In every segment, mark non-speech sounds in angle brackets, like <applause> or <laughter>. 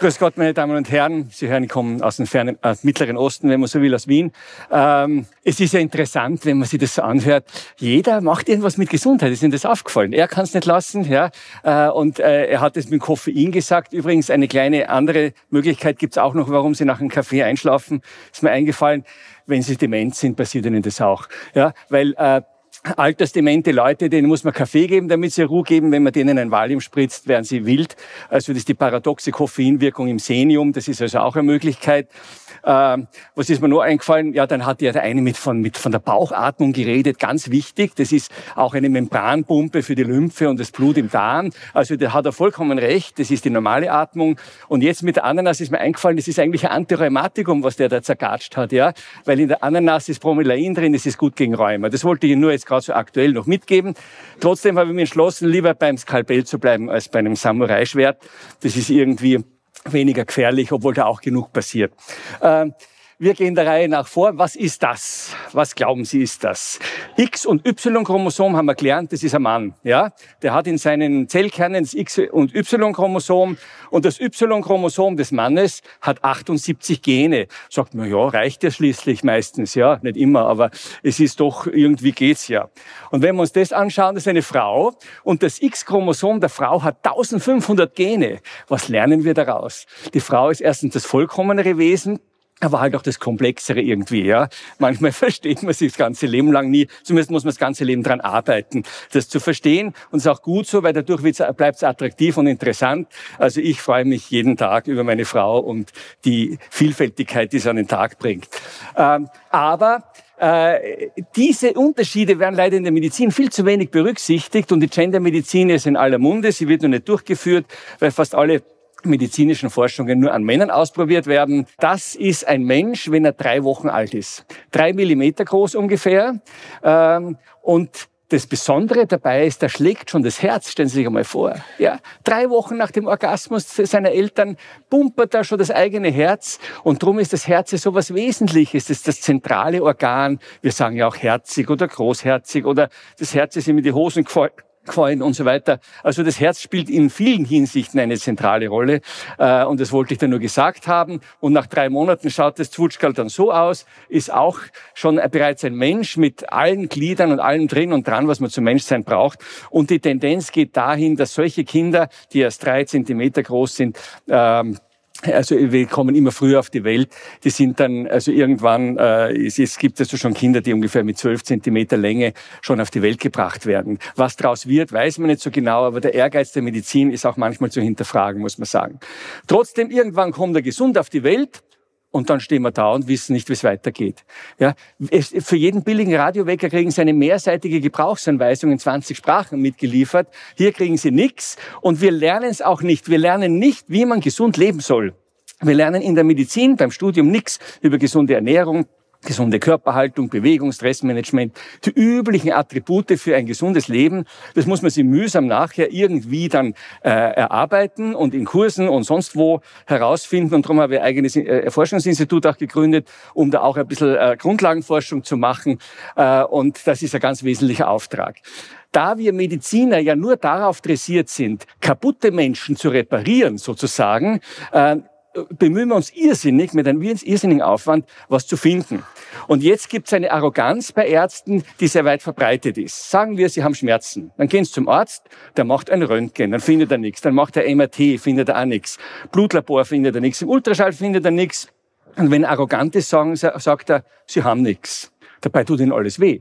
Grüß Gott, meine Damen und Herren. Sie hören, ich komme aus dem fernen, äh, Mittleren Osten, wenn man so will, aus Wien. Ähm, es ist ja interessant, wenn man sich das so anhört. Jeder macht irgendwas mit Gesundheit. Ist Ihnen das aufgefallen? Er kann es nicht lassen, ja. Äh, und äh, er hat es mit Koffein gesagt. Übrigens eine kleine andere Möglichkeit gibt's auch noch, warum Sie nach einem Kaffee einschlafen. Ist mir eingefallen. Wenn Sie dement sind, passiert Ihnen das auch, ja, weil äh, altersdemente Leute, denen muss man Kaffee geben, damit sie Ruhe geben. Wenn man denen ein Valium spritzt, werden sie wild. Also das ist die paradoxe Koffeinwirkung im Senium. Das ist also auch eine Möglichkeit. Ähm, was ist mir nur eingefallen? Ja, dann hat ja der eine mit von, mit von der Bauchatmung geredet. Ganz wichtig. Das ist auch eine Membranpumpe für die Lymphe und das Blut im Darm. Also da hat er vollkommen recht. Das ist die normale Atmung. Und jetzt mit der Ananas ist mir eingefallen, das ist eigentlich ein Antirheumatikum, was der da zergatscht hat, ja. Weil in der Ananas ist Bromelain drin, das ist gut gegen Rheuma. Das wollte ich nur jetzt gerade so aktuell noch mitgeben. Trotzdem habe ich mich entschlossen, lieber beim Skalpell zu bleiben als bei einem Samurai-Schwert. Das ist irgendwie weniger gefährlich, obwohl da auch genug passiert. Ähm, wir gehen der Reihe nach vor. Was ist das? Was glauben Sie ist das? X- und Y-Chromosom haben wir gelernt, das ist ein Mann. Ja? Der hat in seinen Zellkernen das X- und Y-Chromosom und das Y-Chromosom des Mannes hat 78 Gene. Sagt man, ja, reicht ja schließlich meistens, ja, nicht immer, aber es ist doch, irgendwie geht's ja. Und wenn wir uns das anschauen, das ist eine Frau und das X-Chromosom der Frau hat 1500 Gene. Was lernen wir daraus? Die Frau ist erstens das vollkommenere Wesen, aber halt auch das Komplexere irgendwie, ja. Manchmal <laughs> versteht man sich das ganze Leben lang nie. Zumindest muss man das ganze Leben dran arbeiten, das zu verstehen. Und es ist auch gut so, weil dadurch bleibt es attraktiv und interessant. Also ich freue mich jeden Tag über meine Frau und die Vielfältigkeit, die sie an den Tag bringt. Ähm, aber äh, diese Unterschiede werden leider in der Medizin viel zu wenig berücksichtigt und die Gendermedizin ist in aller Munde. Sie wird noch nicht durchgeführt, weil fast alle medizinischen Forschungen nur an Männern ausprobiert werden. Das ist ein Mensch, wenn er drei Wochen alt ist. Drei Millimeter groß ungefähr. Ähm, und das Besondere dabei ist, da schlägt schon das Herz, stellen Sie sich einmal vor. Ja, drei Wochen nach dem Orgasmus seiner Eltern pumpert da schon das eigene Herz. Und darum ist das Herz so was Wesentliches. Das ist das zentrale Organ. Wir sagen ja auch herzig oder großherzig oder das Herz ist ihm in die Hosen gefallen gefallen und so weiter. Also das Herz spielt in vielen Hinsichten eine zentrale Rolle äh, und das wollte ich dann nur gesagt haben. Und nach drei Monaten schaut das Zwutschkal dann so aus, ist auch schon bereits ein Mensch mit allen Gliedern und allem drin und dran, was man zum Menschsein braucht. Und die Tendenz geht dahin, dass solche Kinder, die erst drei Zentimeter groß sind, ähm, also wir kommen immer früher auf die Welt. Die sind dann, also irgendwann, äh, es, es gibt also schon Kinder, die ungefähr mit zwölf Zentimeter Länge schon auf die Welt gebracht werden. Was daraus wird, weiß man nicht so genau, aber der Ehrgeiz der Medizin ist auch manchmal zu hinterfragen, muss man sagen. Trotzdem, irgendwann kommt er gesund auf die Welt und dann stehen wir da und wissen nicht, wie es weitergeht. Ja, für jeden billigen Radiowecker kriegen Sie eine mehrseitige Gebrauchsanweisung in 20 Sprachen mitgeliefert. Hier kriegen Sie nichts und wir lernen es auch nicht. Wir lernen nicht, wie man gesund leben soll. Wir lernen in der Medizin beim Studium nichts über gesunde Ernährung, gesunde Körperhaltung, Bewegung, Stressmanagement, die üblichen Attribute für ein gesundes Leben. Das muss man sich mühsam nachher irgendwie dann äh, erarbeiten und in Kursen und sonst wo herausfinden. Und darum habe ich ein eigenes äh, Forschungsinstitut auch gegründet, um da auch ein bisschen äh, Grundlagenforschung zu machen. Äh, und das ist ein ganz wesentlicher Auftrag. Da wir Mediziner ja nur darauf dressiert sind, kaputte Menschen zu reparieren, sozusagen, äh, bemühen wir uns irrsinnig, mit einem irrsinnigen Aufwand, was zu finden. Und jetzt gibt es eine Arroganz bei Ärzten, die sehr weit verbreitet ist. Sagen wir, Sie haben Schmerzen. Dann gehen Sie zum Arzt, der macht ein Röntgen, dann findet er nichts. Dann macht er MRT, findet er auch nichts. Blutlabor findet er nichts. Im Ultraschall findet er nichts. Und wenn Arrogante sagen, sagt er, Sie haben nichts. Dabei tut Ihnen alles weh.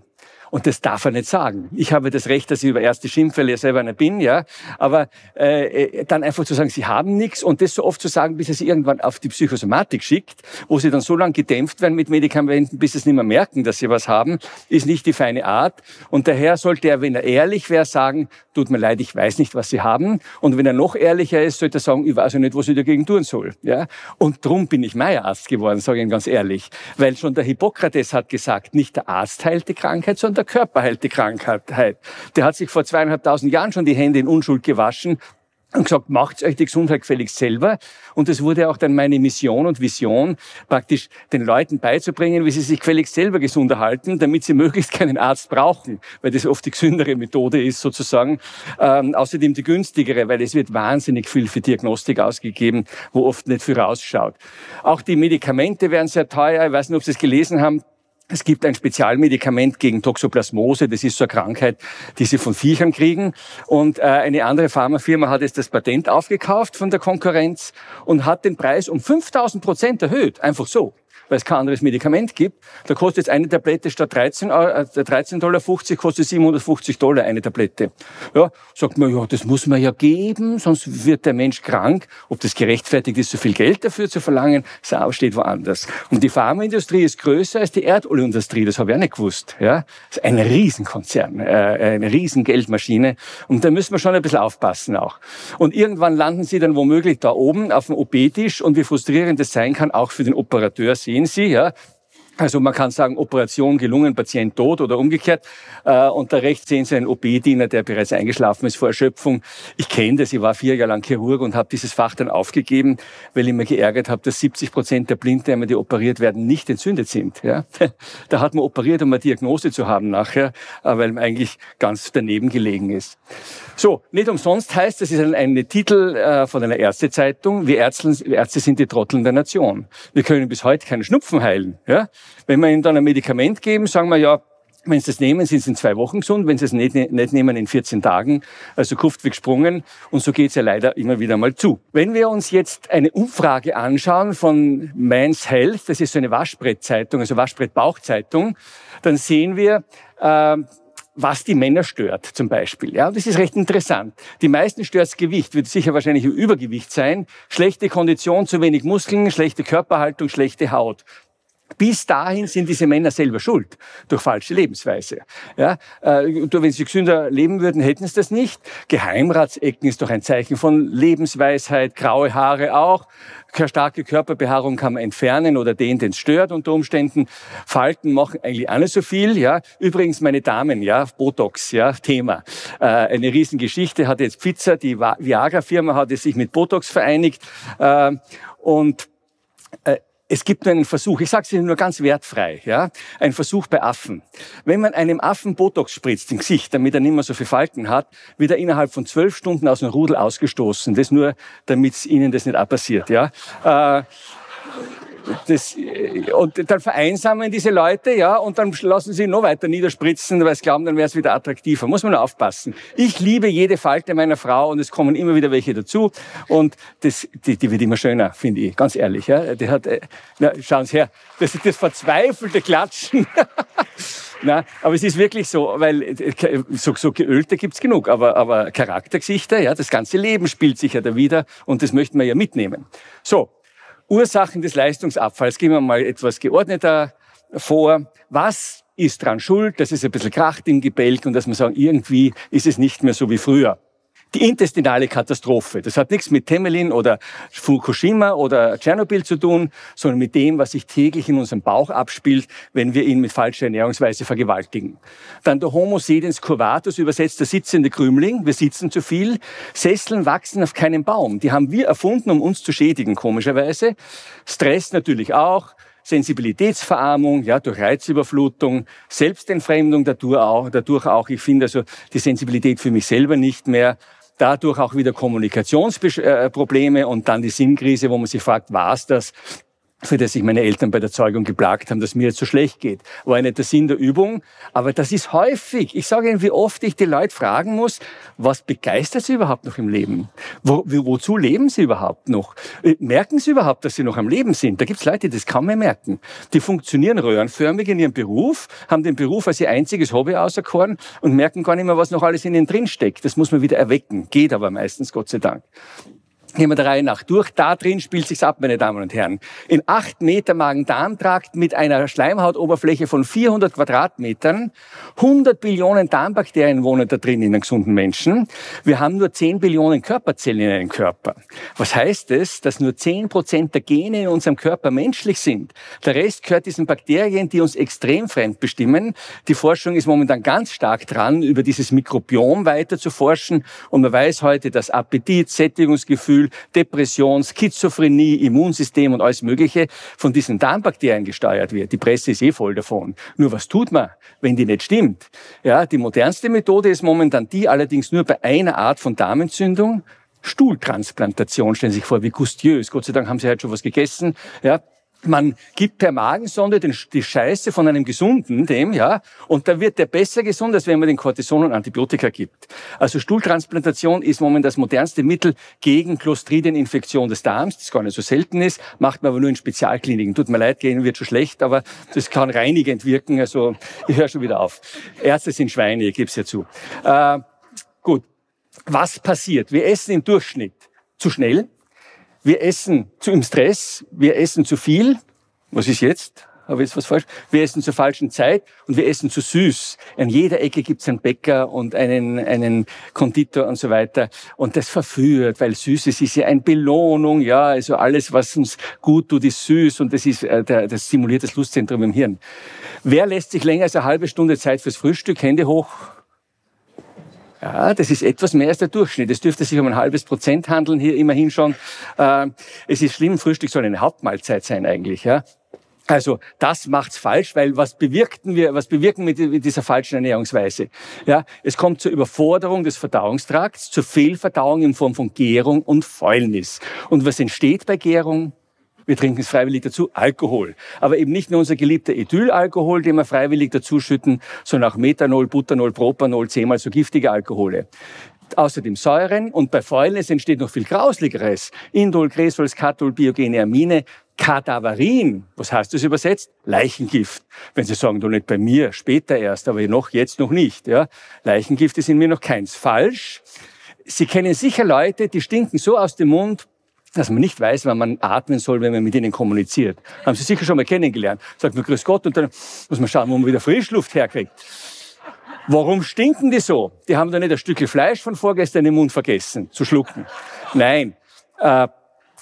Und das darf er nicht sagen. Ich habe das Recht, dass ich über erste ich selber einer bin, ja. Aber äh, äh, dann einfach zu sagen, sie haben nichts und das so oft zu sagen, bis er sie irgendwann auf die Psychosomatik schickt, wo sie dann so lange gedämpft werden mit Medikamenten, bis sie es nicht mehr merken, dass sie was haben, ist nicht die feine Art. Und daher sollte er, wenn er ehrlich wäre, sagen, tut mir leid, ich weiß nicht, was sie haben. Und wenn er noch ehrlicher ist, sollte er sagen, ich weiß ja nicht, was ich dagegen tun soll. Ja? Und drum bin ich Meierarzt geworden, sage ich Ihnen ganz ehrlich. Weil schon der Hippokrates hat gesagt, nicht der Arzt heilt die Krankheit, sondern der Körper heilt die Krankheit. Der hat sich vor zweieinhalbtausend Jahren schon die Hände in Unschuld gewaschen und gesagt, macht euch die Gesundheit gefälligst selber. Und das wurde auch dann meine Mission und Vision, praktisch den Leuten beizubringen, wie sie sich gefälligst selber gesund erhalten, damit sie <laughs> möglichst keinen Arzt brauchen, weil das oft die gesündere Methode ist sozusagen. Ähm, außerdem die günstigere, weil es wird wahnsinnig viel für Diagnostik ausgegeben, wo oft nicht viel rausschaut. Auch die Medikamente werden sehr teuer. Ich weiß nicht, ob Sie es gelesen haben. Es gibt ein Spezialmedikament gegen Toxoplasmose, das ist so eine Krankheit, die sie von Viechern kriegen. Und äh, eine andere Pharmafirma hat jetzt das Patent aufgekauft von der Konkurrenz und hat den Preis um 5000 Prozent erhöht, einfach so weil es kein anderes Medikament gibt. Da kostet jetzt eine Tablette statt 13, äh, 13 Dollar 50, kostet 750 Dollar eine Tablette. Ja, sagt man, ja, das muss man ja geben, sonst wird der Mensch krank. Ob das gerechtfertigt ist, so viel Geld dafür zu verlangen, das steht woanders. Und die Pharmaindustrie ist größer als die Erdölindustrie, das habe ich auch nicht gewusst. Ja, das ist ein Riesenkonzern, äh, eine Riesengeldmaschine. Und da müssen wir schon ein bisschen aufpassen auch. Und irgendwann landen sie dann womöglich da oben auf dem OP-Tisch und wie frustrierend das sein kann, auch für den Operateur sehen sehen Sie, ja, also man kann sagen, Operation gelungen, Patient tot oder umgekehrt. Äh, und da rechts sehen Sie einen OP-Diener, der bereits eingeschlafen ist vor Erschöpfung. Ich kenne das, ich war vier Jahre lang Chirurg und habe dieses Fach dann aufgegeben, weil ich mir geärgert habe, dass 70 Prozent der Blinddarme, die operiert werden, nicht entzündet sind. Ja? <laughs> Da hat man operiert, um eine Diagnose zu haben nachher, äh, weil man eigentlich ganz daneben gelegen ist. So, nicht umsonst heißt, das ist ein, ein Titel äh, von einer Ärztezeitung, wir Ärzte, Ärzte sind die Trotteln der Nation. Wir können bis heute keinen Schnupfen heilen. Ja? Wenn wir ihnen dann ein Medikament geben, sagen wir ja, wenn Sie es nehmen, sind Sie in zwei Wochen gesund. Wenn Sie es nicht, nicht nehmen, in 14 Tagen. Also Kuft wie gesprungen. Und so geht es ja leider immer wieder mal zu. Wenn wir uns jetzt eine Umfrage anschauen von Man's Health, das ist so eine Waschbrettzeitung, also Waschbrettbauchzeitung, dann sehen wir, äh, was die Männer stört, zum Beispiel. Ja, das ist recht interessant. Die meisten stört das Gewicht, wird sicher wahrscheinlich Übergewicht sein, schlechte Kondition, zu wenig Muskeln, schlechte Körperhaltung, schlechte Haut. Bis dahin sind diese Männer selber schuld durch falsche Lebensweise. Ja, äh, wenn sie gesünder leben würden, hätten sie das nicht. Geheimratsecken ist doch ein Zeichen von Lebensweisheit, graue Haare auch. Starke Körperbehaarung kann man entfernen oder den, den es stört unter Umständen. Falten machen eigentlich nicht so viel. Ja, übrigens meine Damen, ja, Botox, ja, Thema. Äh, eine Riesengeschichte hat jetzt Pfizer, die Viagra-Firma hat sich mit Botox vereinigt äh, und äh, es gibt einen Versuch, ich sage es Ihnen nur ganz wertfrei, ja, ein Versuch bei Affen. Wenn man einem Affen Botox spritzt im Gesicht, damit er nicht mehr so viel Falten hat, wird er innerhalb von zwölf Stunden aus dem Rudel ausgestoßen. Das nur, damit Ihnen das nicht auch passiert. Ja. Äh, das, und dann vereinsamen diese Leute, ja, und dann lassen sie noch weiter niederspritzen, weil sie glauben, dann wäre es wieder attraktiver. Muss man aufpassen. Ich liebe jede Falte meiner Frau und es kommen immer wieder welche dazu und das, die, die wird immer schöner, finde ich, ganz ehrlich. Ja. Die hat, äh, na, schauen Sie her, das ist das verzweifelte Klatschen. <laughs> Na, aber es ist wirklich so, weil äh, so, so geölte gibt's genug, aber, aber Charaktergesichter, ja, das ganze Leben spielt sich ja da wieder und das möchten wir ja mitnehmen. So, Ursachen des Leistungsabfalls. Gehen wir mal etwas geordneter vor. Was ist dran schuld, dass es ein bisschen kracht im Gebälk und dass man sagen, irgendwie ist es nicht mehr so wie früher die intestinale Katastrophe. Das hat nichts mit Temelin oder Fukushima oder Tschernobyl zu tun, sondern mit dem, was sich täglich in unserem Bauch abspielt, wenn wir ihn mit falscher Ernährungsweise vergewaltigen. Dann der Homo sedens curvatus, übersetzt der sitzende Krümling. Wir sitzen zu viel. Sesseln wachsen auf keinem Baum. Die haben wir erfunden, um uns zu schädigen, komischerweise. Stress natürlich auch. Sensibilitätsverarmung, ja, durch Reizüberflutung, Selbstentfremdung dadurch auch, dadurch auch. Ich finde also die Sensibilität für mich selber nicht mehr dadurch auch wieder Kommunikationsprobleme und dann die Sinnkrise, wo man sich fragt, war es das? Für das sich meine Eltern bei der Zeugung geplagt haben, dass mir jetzt so schlecht geht. War nicht der Sinn der Übung, aber das ist häufig. Ich sage Ihnen, wie oft ich die Leute fragen muss, was begeistert sie überhaupt noch im Leben? Wo, wozu leben sie überhaupt noch? Äh, merken sie überhaupt, dass sie noch am Leben sind? Da gibt es Leute, die das kaum mehr merken. Die funktionieren röhrenförmig in ihrem Beruf, haben den Beruf als ihr einziges Hobby auserkoren und merken gar nicht mehr, was noch alles in ihnen drinsteckt. Das muss man wieder erwecken. Geht aber meistens, Gott sei Dank. Gehen wir der Reihe nach durch. Da drin spielt sich's ab, meine Damen und Herren. In acht Meter Magen-Darm-Trakt mit einer Schleimhautoberfläche von 400 Quadratmetern. 100 Billionen Darmbakterien wohnen da drin in einem gesunden Menschen. Wir haben nur 10 Billionen Körperzellen in einem Körper. Was heißt es? Dass nur 10 Prozent der Gene in unserem Körper menschlich sind. Der Rest gehört diesen Bakterien, die uns extrem fremd bestimmen. Die Forschung ist momentan ganz stark dran, über dieses Mikrobiom weiter zu forschen. Und man weiß heute, dass Appetit, Sättigungsgefühl, Gefühl, Depression, Schizophrenie, Immunsystem und alles Mögliche von diesen Darmbakterien gesteuert wird. Die Presse ist eh voll davon. Nur was tut man, wenn die nicht stimmt? Ja, die modernste Methode ist momentan die, allerdings nur bei einer Art von Darmentzündung. Stuhltransplantation, stellen Sie sich vor, wie gustiös. Gott sei Dank haben Sie heute schon was gegessen. Ja, man gibt per Magensonde den, die Scheiße von einem Gesunden, dem, ja, und da wird der besser gesund, als wenn man den Cortison und Antibiotika gibt. Also Stuhltransplantation ist momentan das modernste Mittel gegen Clostridieninfektion des Darms, das gar nicht so selten ist, macht man aber nur in Spezialkliniken. Tut mir leid, gehen wird schon schlecht, aber das kann reinigend wirken, also ich höre schon wieder auf. Ärzte sind Schweine, ich gebe es ja zu. Äh, gut, was passiert? Wir essen im Durchschnitt zu schnell, wir essen zu im Stress, wir essen zu viel. Was ist jetzt? Habe ich jetzt was falsch? Wir essen zur falschen Zeit und wir essen zu süß. An jeder Ecke gibt es einen Bäcker und einen, einen Konditor und so weiter. Und das verführt, weil Süßes ist ja eine Belohnung, ja, also alles, was uns gut tut, ist süß und das ist, äh, das stimuliert das Lustzentrum im Hirn. Wer lässt sich länger als eine halbe Stunde Zeit fürs Frühstück? Hände hoch. Ja, das ist etwas mehr als der Durchschnitt. Es dürfte sich um ein halbes Prozent handeln hier immerhin schon. Äh, es ist schlimm, Frühstück soll eine Hauptmahlzeit sein eigentlich. Ja. Also das macht's falsch, weil was bewirkten wir, was bewirken wir mit dieser falschen Ernährungsweise? Ja, es kommt zur Überforderung des Verdauungstrakts, zur Fehlverdauung in Form von Gärung und Fäulnis. Und was entsteht bei Gärung? Wir trinken es freiwillig dazu, Alkohol. Aber eben nicht nur unser geliebter Ethylalkohol, den wir freiwillig dazuschütten, sondern auch Methanol, Butanol, Propanol, zehnmal so giftige Alkohole außerdem Säuren und bei Fäulnis entsteht noch viel Grausligeres. Indol, Cresol, Skatol, biogene Amine, Kadaverin. Was heißt das übersetzt? Leichengift. Wenn Sie sagen, du nicht bei mir, später erst, aber noch, jetzt noch nicht, ja. Leichengift ist in mir noch keins. Falsch. Sie kennen sicher Leute, die stinken so aus dem Mund, dass man nicht weiß, wann man atmen soll, wenn man mit ihnen kommuniziert. Haben Sie sicher schon mal kennengelernt. Sagt man Grüß Gott und dann muss man schauen, wo man wieder Frischluft herkriegt. Warum stinken die so? Die haben da nicht ein Stückchen Fleisch von vorgestern im Mund vergessen zu schlucken. Nein. Äh,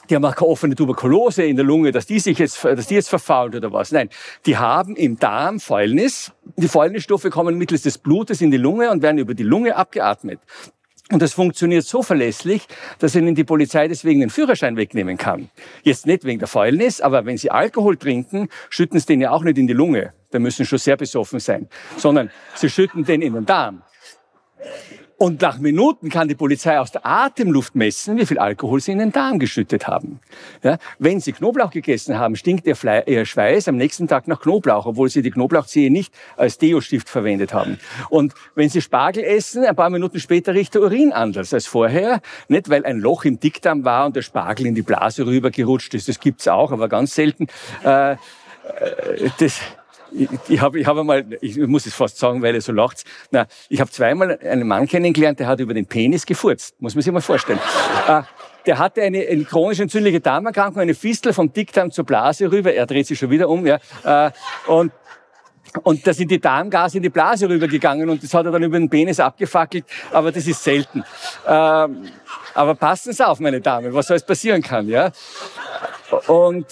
die haben auch keine offene Tuberkulose in der Lunge, dass die sich jetzt, dass die jetzt verfault oder was. Nein, die haben im Darm Fäulnis. Die Fäulnisstoffe kommen mittels des Blutes in die Lunge und werden über die Lunge abgeatmet. Und das funktioniert so verlässlich, dass Ihnen die Polizei deswegen den Führerschein wegnehmen kann. Jetzt nicht wegen der Fäulnis, aber wenn Sie Alkohol trinken, schütten Sie den ja auch nicht in die Lunge. Da müssen schon sehr besoffen sein. Sondern Sie schütten den in den Darm. Und nach Minuten kann die Polizei aus der Atemluft messen, wie viel Alkohol sie in den Darm geschüttet haben. Ja, wenn sie Knoblauch gegessen haben, stinkt ihr, Fle ihr Schweiß am nächsten Tag nach Knoblauch, obwohl sie die Knoblauchzehe nicht als Deo-Stift verwendet haben. Und wenn sie Spargel essen, ein paar Minuten später riecht der Urin anders als vorher. Nicht, weil ein Loch im Dickdarm war und der Spargel in die Blase rübergerutscht ist. Das gibt's auch, aber ganz selten. Äh, äh das, ich, ich habe ich hab einmal, ich muss es fast sagen, weil er so lacht. Na, ich habe zweimal einen Mann kennengelernt, der hat über den Penis gefurzt. Muss man sich mal vorstellen. äh, <laughs> der hatte eine, eine chronisch entzündliche Darmerkrankung, eine Fistel vom Dickdarm zur Blase rüber. Er dreht sich schon wieder um, ja. Äh, und und da sind die Darmgase in die Blase rübergegangen und das hat er dann über den Penis abgefackelt, aber das ist selten. Ähm, aber passen Sie auf, meine Damen, was alles passieren kann, ja. Und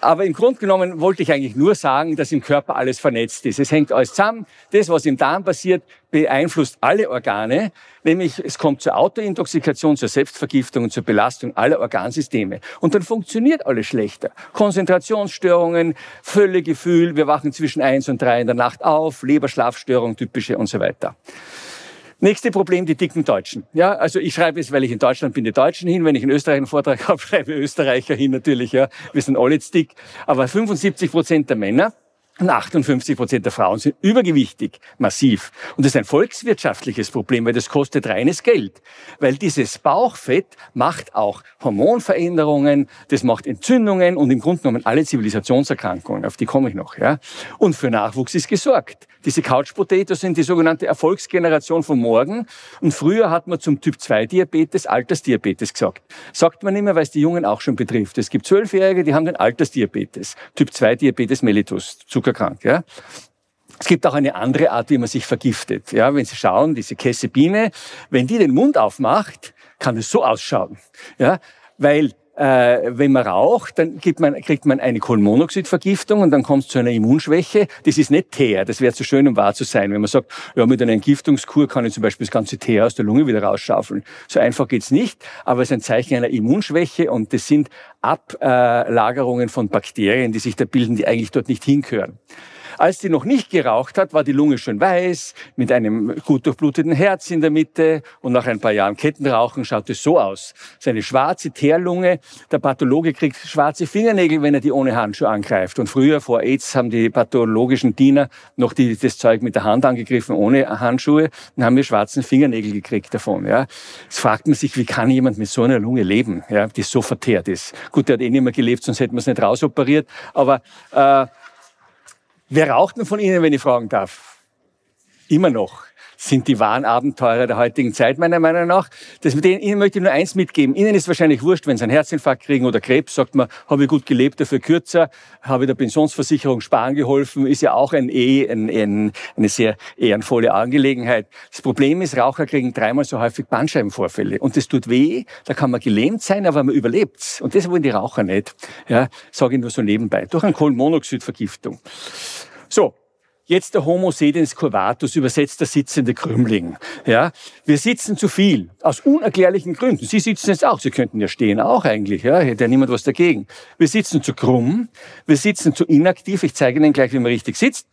aber im Grunde genommen wollte ich eigentlich nur sagen, dass im Körper alles vernetzt ist. Es hängt alles zusammen. Das, was im Darm passiert, beeinflusst alle Organe. Nämlich es kommt zur Autointoxikation, zur Selbstvergiftung und zur Belastung aller Organsysteme. Und dann funktioniert alles schlechter. Konzentrationsstörungen, Völlegefühl, wir wachen zwischen eins und drei in der Nacht auf, Leberschlafstörung, typische und so weiter. Nächste Problem, die dicken Deutschen. Ja, also ich schreibe es, weil ich in Deutschland bin, die Deutschen hin. Wenn ich in Österreich einen Vortrag <laughs> habe, schreibe ich Österreicher hin natürlich. Ja, wir sind alle dick. Aber 75 Prozent der Männer und 58 Prozent der Frauen sind übergewichtig, massiv. Und das ist ein volkswirtschaftliches Problem, weil das kostet reines Geld. Weil dieses Bauchfett macht auch Hormonveränderungen, das macht Entzündungen und im Grunde genommen alle Zivilisationserkrankungen, auf die komme ich noch. Ja. Und für Nachwuchs ist gesorgt. Diese Couch Potatoes sind die sogenannte Erfolgsgeneration von morgen. Und früher hat man zum Typ 2 Diabetes Altersdiabetes gesagt. Sagt man mehr, weil es die Jungen auch schon betrifft. Es gibt Zwölfjährige, die haben den Altersdiabetes. Typ 2 Diabetes mellitus, zuckerkrank. Ja. Es gibt auch eine andere Art, wie man sich vergiftet. Ja, wenn Sie schauen, diese Käsebiene, wenn die den Mund aufmacht, kann es so ausschauen. Ja, weil äh, wenn man raucht, dann man, kriegt man eine Kohlenmonoxidvergiftung und dann kommt es zu einer Immunschwäche. Das ist nicht Teer, das wäre zu schön, um wahr zu sein. Wenn man sagt, ja, mit einer Entgiftungskur kann ich zum Beispiel das ganze Teer aus der Lunge wieder rausschaufeln. So einfach geht's nicht, aber es ist ein Zeichen einer Immunschwäche und das sind Ablagerungen von Bakterien, die sich da bilden, die eigentlich dort nicht hingehören. Als die noch nicht geraucht hat, war die Lunge schon weiß, mit einem gut durchbluteten Herz in der Mitte und nach ein paar Jahren Kettenrauchen schaut es so aus. Seine schwarze Teerlunge, der Pathologe kriegt schwarze Fingernägel, wenn er die ohne Handschuhe angreift. Und früher, vor AIDS, haben die pathologischen Diener noch die, das Zeug mit der Hand angegriffen, ohne Handschuhe, und haben wir schwarzen Fingernägel gekriegt davon. Ja. Jetzt fragt man sich, wie kann jemand mit so einer Lunge leben, ja, die so verteert ist. Gut, der hat eh nicht mehr gelebt, sonst hätten wir es nicht rausoperiert. Aber äh, Wer raucht denn von Ihnen, wenn ich fragen darf? Immer noch sind die wahren Abenteurer der heutigen Zeit, meiner Meinung nach. Das mit denen, Ihnen möchte ich nur eins mitgeben. Ihnen ist wahrscheinlich wurscht, wenn Sie einen Herzinfarkt kriegen oder Krebs, sagt man, habe ich gut gelebt, dafür kürzer, habe ich der Pensionsversicherung sparen geholfen, ist ja auch ein eh, ein, ein, eine sehr ehrenvolle Angelegenheit. Das Problem ist, Raucher kriegen dreimal so häufig Bandscheibenvorfälle. Und das tut weh, da kann man gelähmt sein, aber man überlebt Und das wollen die Raucher nicht. Ja, sage ich nur so nebenbei. Durch eine Kohlenmonoxidvergiftung. So, Jetzt der Homo sedens curvatus, übersetzt der sitzende Krümmling. Ja, wir sitzen zu viel. Aus unerklärlichen Gründen. Sie sitzen jetzt auch. Sie könnten ja stehen auch eigentlich. Ja, hätte ja niemand was dagegen. Wir sitzen zu krumm. Wir sitzen zu inaktiv. Ich zeige Ihnen gleich, wie man richtig sitzt.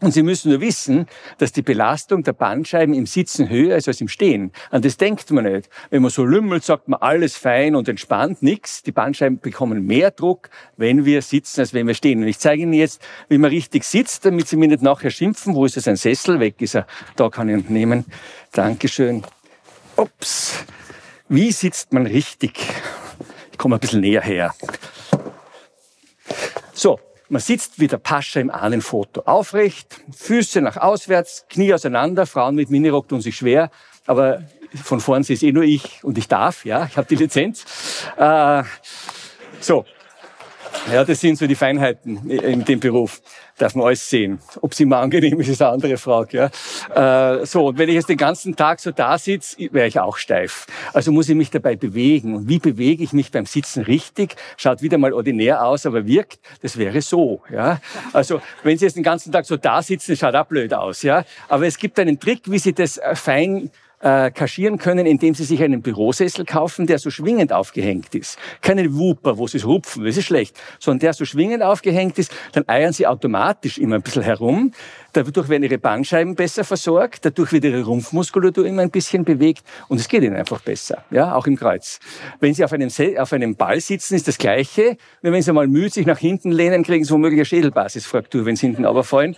Und Sie müssen nur wissen, dass die Belastung der Bandscheiben im Sitzen höher ist als im Stehen. An das denkt man nicht. Wenn man so lümmelt, sagt man alles fein und entspannt, nix. Die Bandscheiben bekommen mehr Druck, wenn wir sitzen, als wenn wir stehen. Und ich zeige Ihnen jetzt, wie man richtig sitzt, damit Sie mir nicht nachher schimpfen. Wo ist das ein Sessel? Weg ist er. Da kann ich ihn nehmen. Dankeschön. Ups. Wie sitzt man richtig? Ich komme ein bisschen näher her. So, man sitzt wie der Pascha im Ahnenfoto. Aufrecht, Füße nach auswärts, Knie auseinander. Frauen mit Minirock tun sich schwer. Aber von vorn sehe es eh nur ich und ich darf, ja, ich habe die Lizenz. Äh, so, ja, das sind so die Feinheiten in dem Beruf. Darf man alles sehen. Ob es immer angenehm ist, ist eine andere Frage. Ja. Äh, so, und wenn ich jetzt den ganzen Tag so da sitze, wäre ich auch steif. Also muss ich mich dabei bewegen. Und wie bewege ich mich beim Sitzen richtig? Schaut wieder mal ordinär aus, aber wirkt. Das wäre so. Ja. Also wenn Sie jetzt den ganzen Tag so da sitzen, schaut auch blöd aus. Ja. Aber es gibt einen Trick, wie Sie das äh, fein äh, kaschieren können, indem sie sich einen Bürosessel kaufen, der so schwingend aufgehängt ist. Keine Wupper, wo sie es rupfen, das ist schlecht, sondern der so schwingend aufgehängt ist, dann eiern sie automatisch immer ein bisschen herum. Dadurch werden ihre Bandscheiben besser versorgt, dadurch wird ihre Rumpfmuskulatur immer ein bisschen bewegt und es geht ihnen einfach besser, ja, auch im Kreuz. Wenn sie auf einem, auf einem Ball sitzen, ist das Gleiche. wenn sie mal müde sich nach hinten lehnen, kriegen sie womöglich eine Schädelbasisfraktur, wenn sie hinten aber fallen.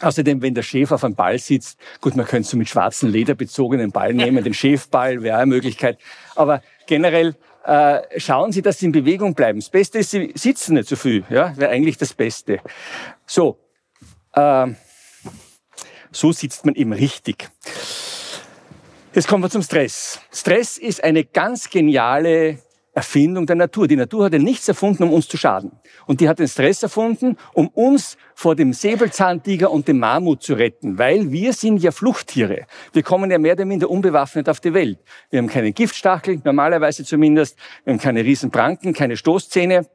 Außerdem, wenn der Chef auf einem Ball sitzt, gut, man könnte so mit schwarzen Leder bezogenen Ball nehmen, den Chefball wäre eine Möglichkeit. Aber generell äh, schauen Sie, dass Sie in Bewegung bleiben. Das Beste ist, Sie sitzen nicht so viel, ja, wäre eigentlich das Beste. So, äh, so sitzt man eben richtig. Jetzt kommen wir zum Stress. Stress ist eine ganz geniale Erfindung der Natur. Die Natur hat ja nichts erfunden, um uns zu schaden. Und die hat den Stress erfunden, um uns vor dem Säbelzahntiger und dem Mammut zu retten, weil wir sind ja Fluchttiere. Wir kommen ja mehr oder minder unbewaffnet auf die Welt. Wir haben keine Giftstachel, normalerweise zumindest. Wir haben keine Riesenpranken, keine Stoßzähne.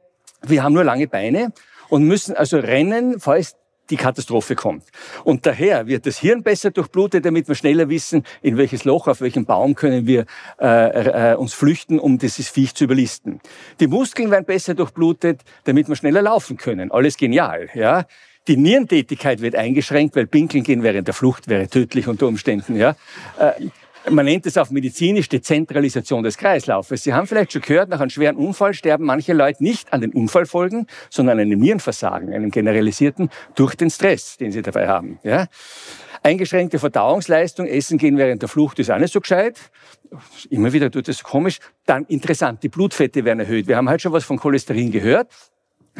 Wir haben nur lange Beine und müssen also rennen, falls die Katastrophe kommt. Und daher wird das Hirn besser durchblutet, damit wir schneller wissen, in welches Loch, auf welchem Baum können wir äh, äh, uns flüchten, um dieses Viech zu überlisten. Die Muskeln werden besser durchblutet, damit wir schneller laufen können. Alles genial. Ja? Die Nierentätigkeit wird eingeschränkt, weil Pinkeln gehen während der Flucht wäre tödlich unter Umständen. Ja. Man nennt es auf medizinisch Dezentralisation des Kreislaufes. Sie haben vielleicht schon gehört, nach einem schweren Unfall sterben manche Leute nicht an den Unfallfolgen, sondern an einem Nierenversagen, einem generalisierten, durch den Stress, den sie dabei haben. Ja? Eingeschränkte Verdauungsleistung, Essen gehen während der Flucht ist auch nicht so gescheit. Immer wieder tut es komisch. Dann interessant, die Blutfette werden erhöht. Wir haben halt schon was von Cholesterin gehört.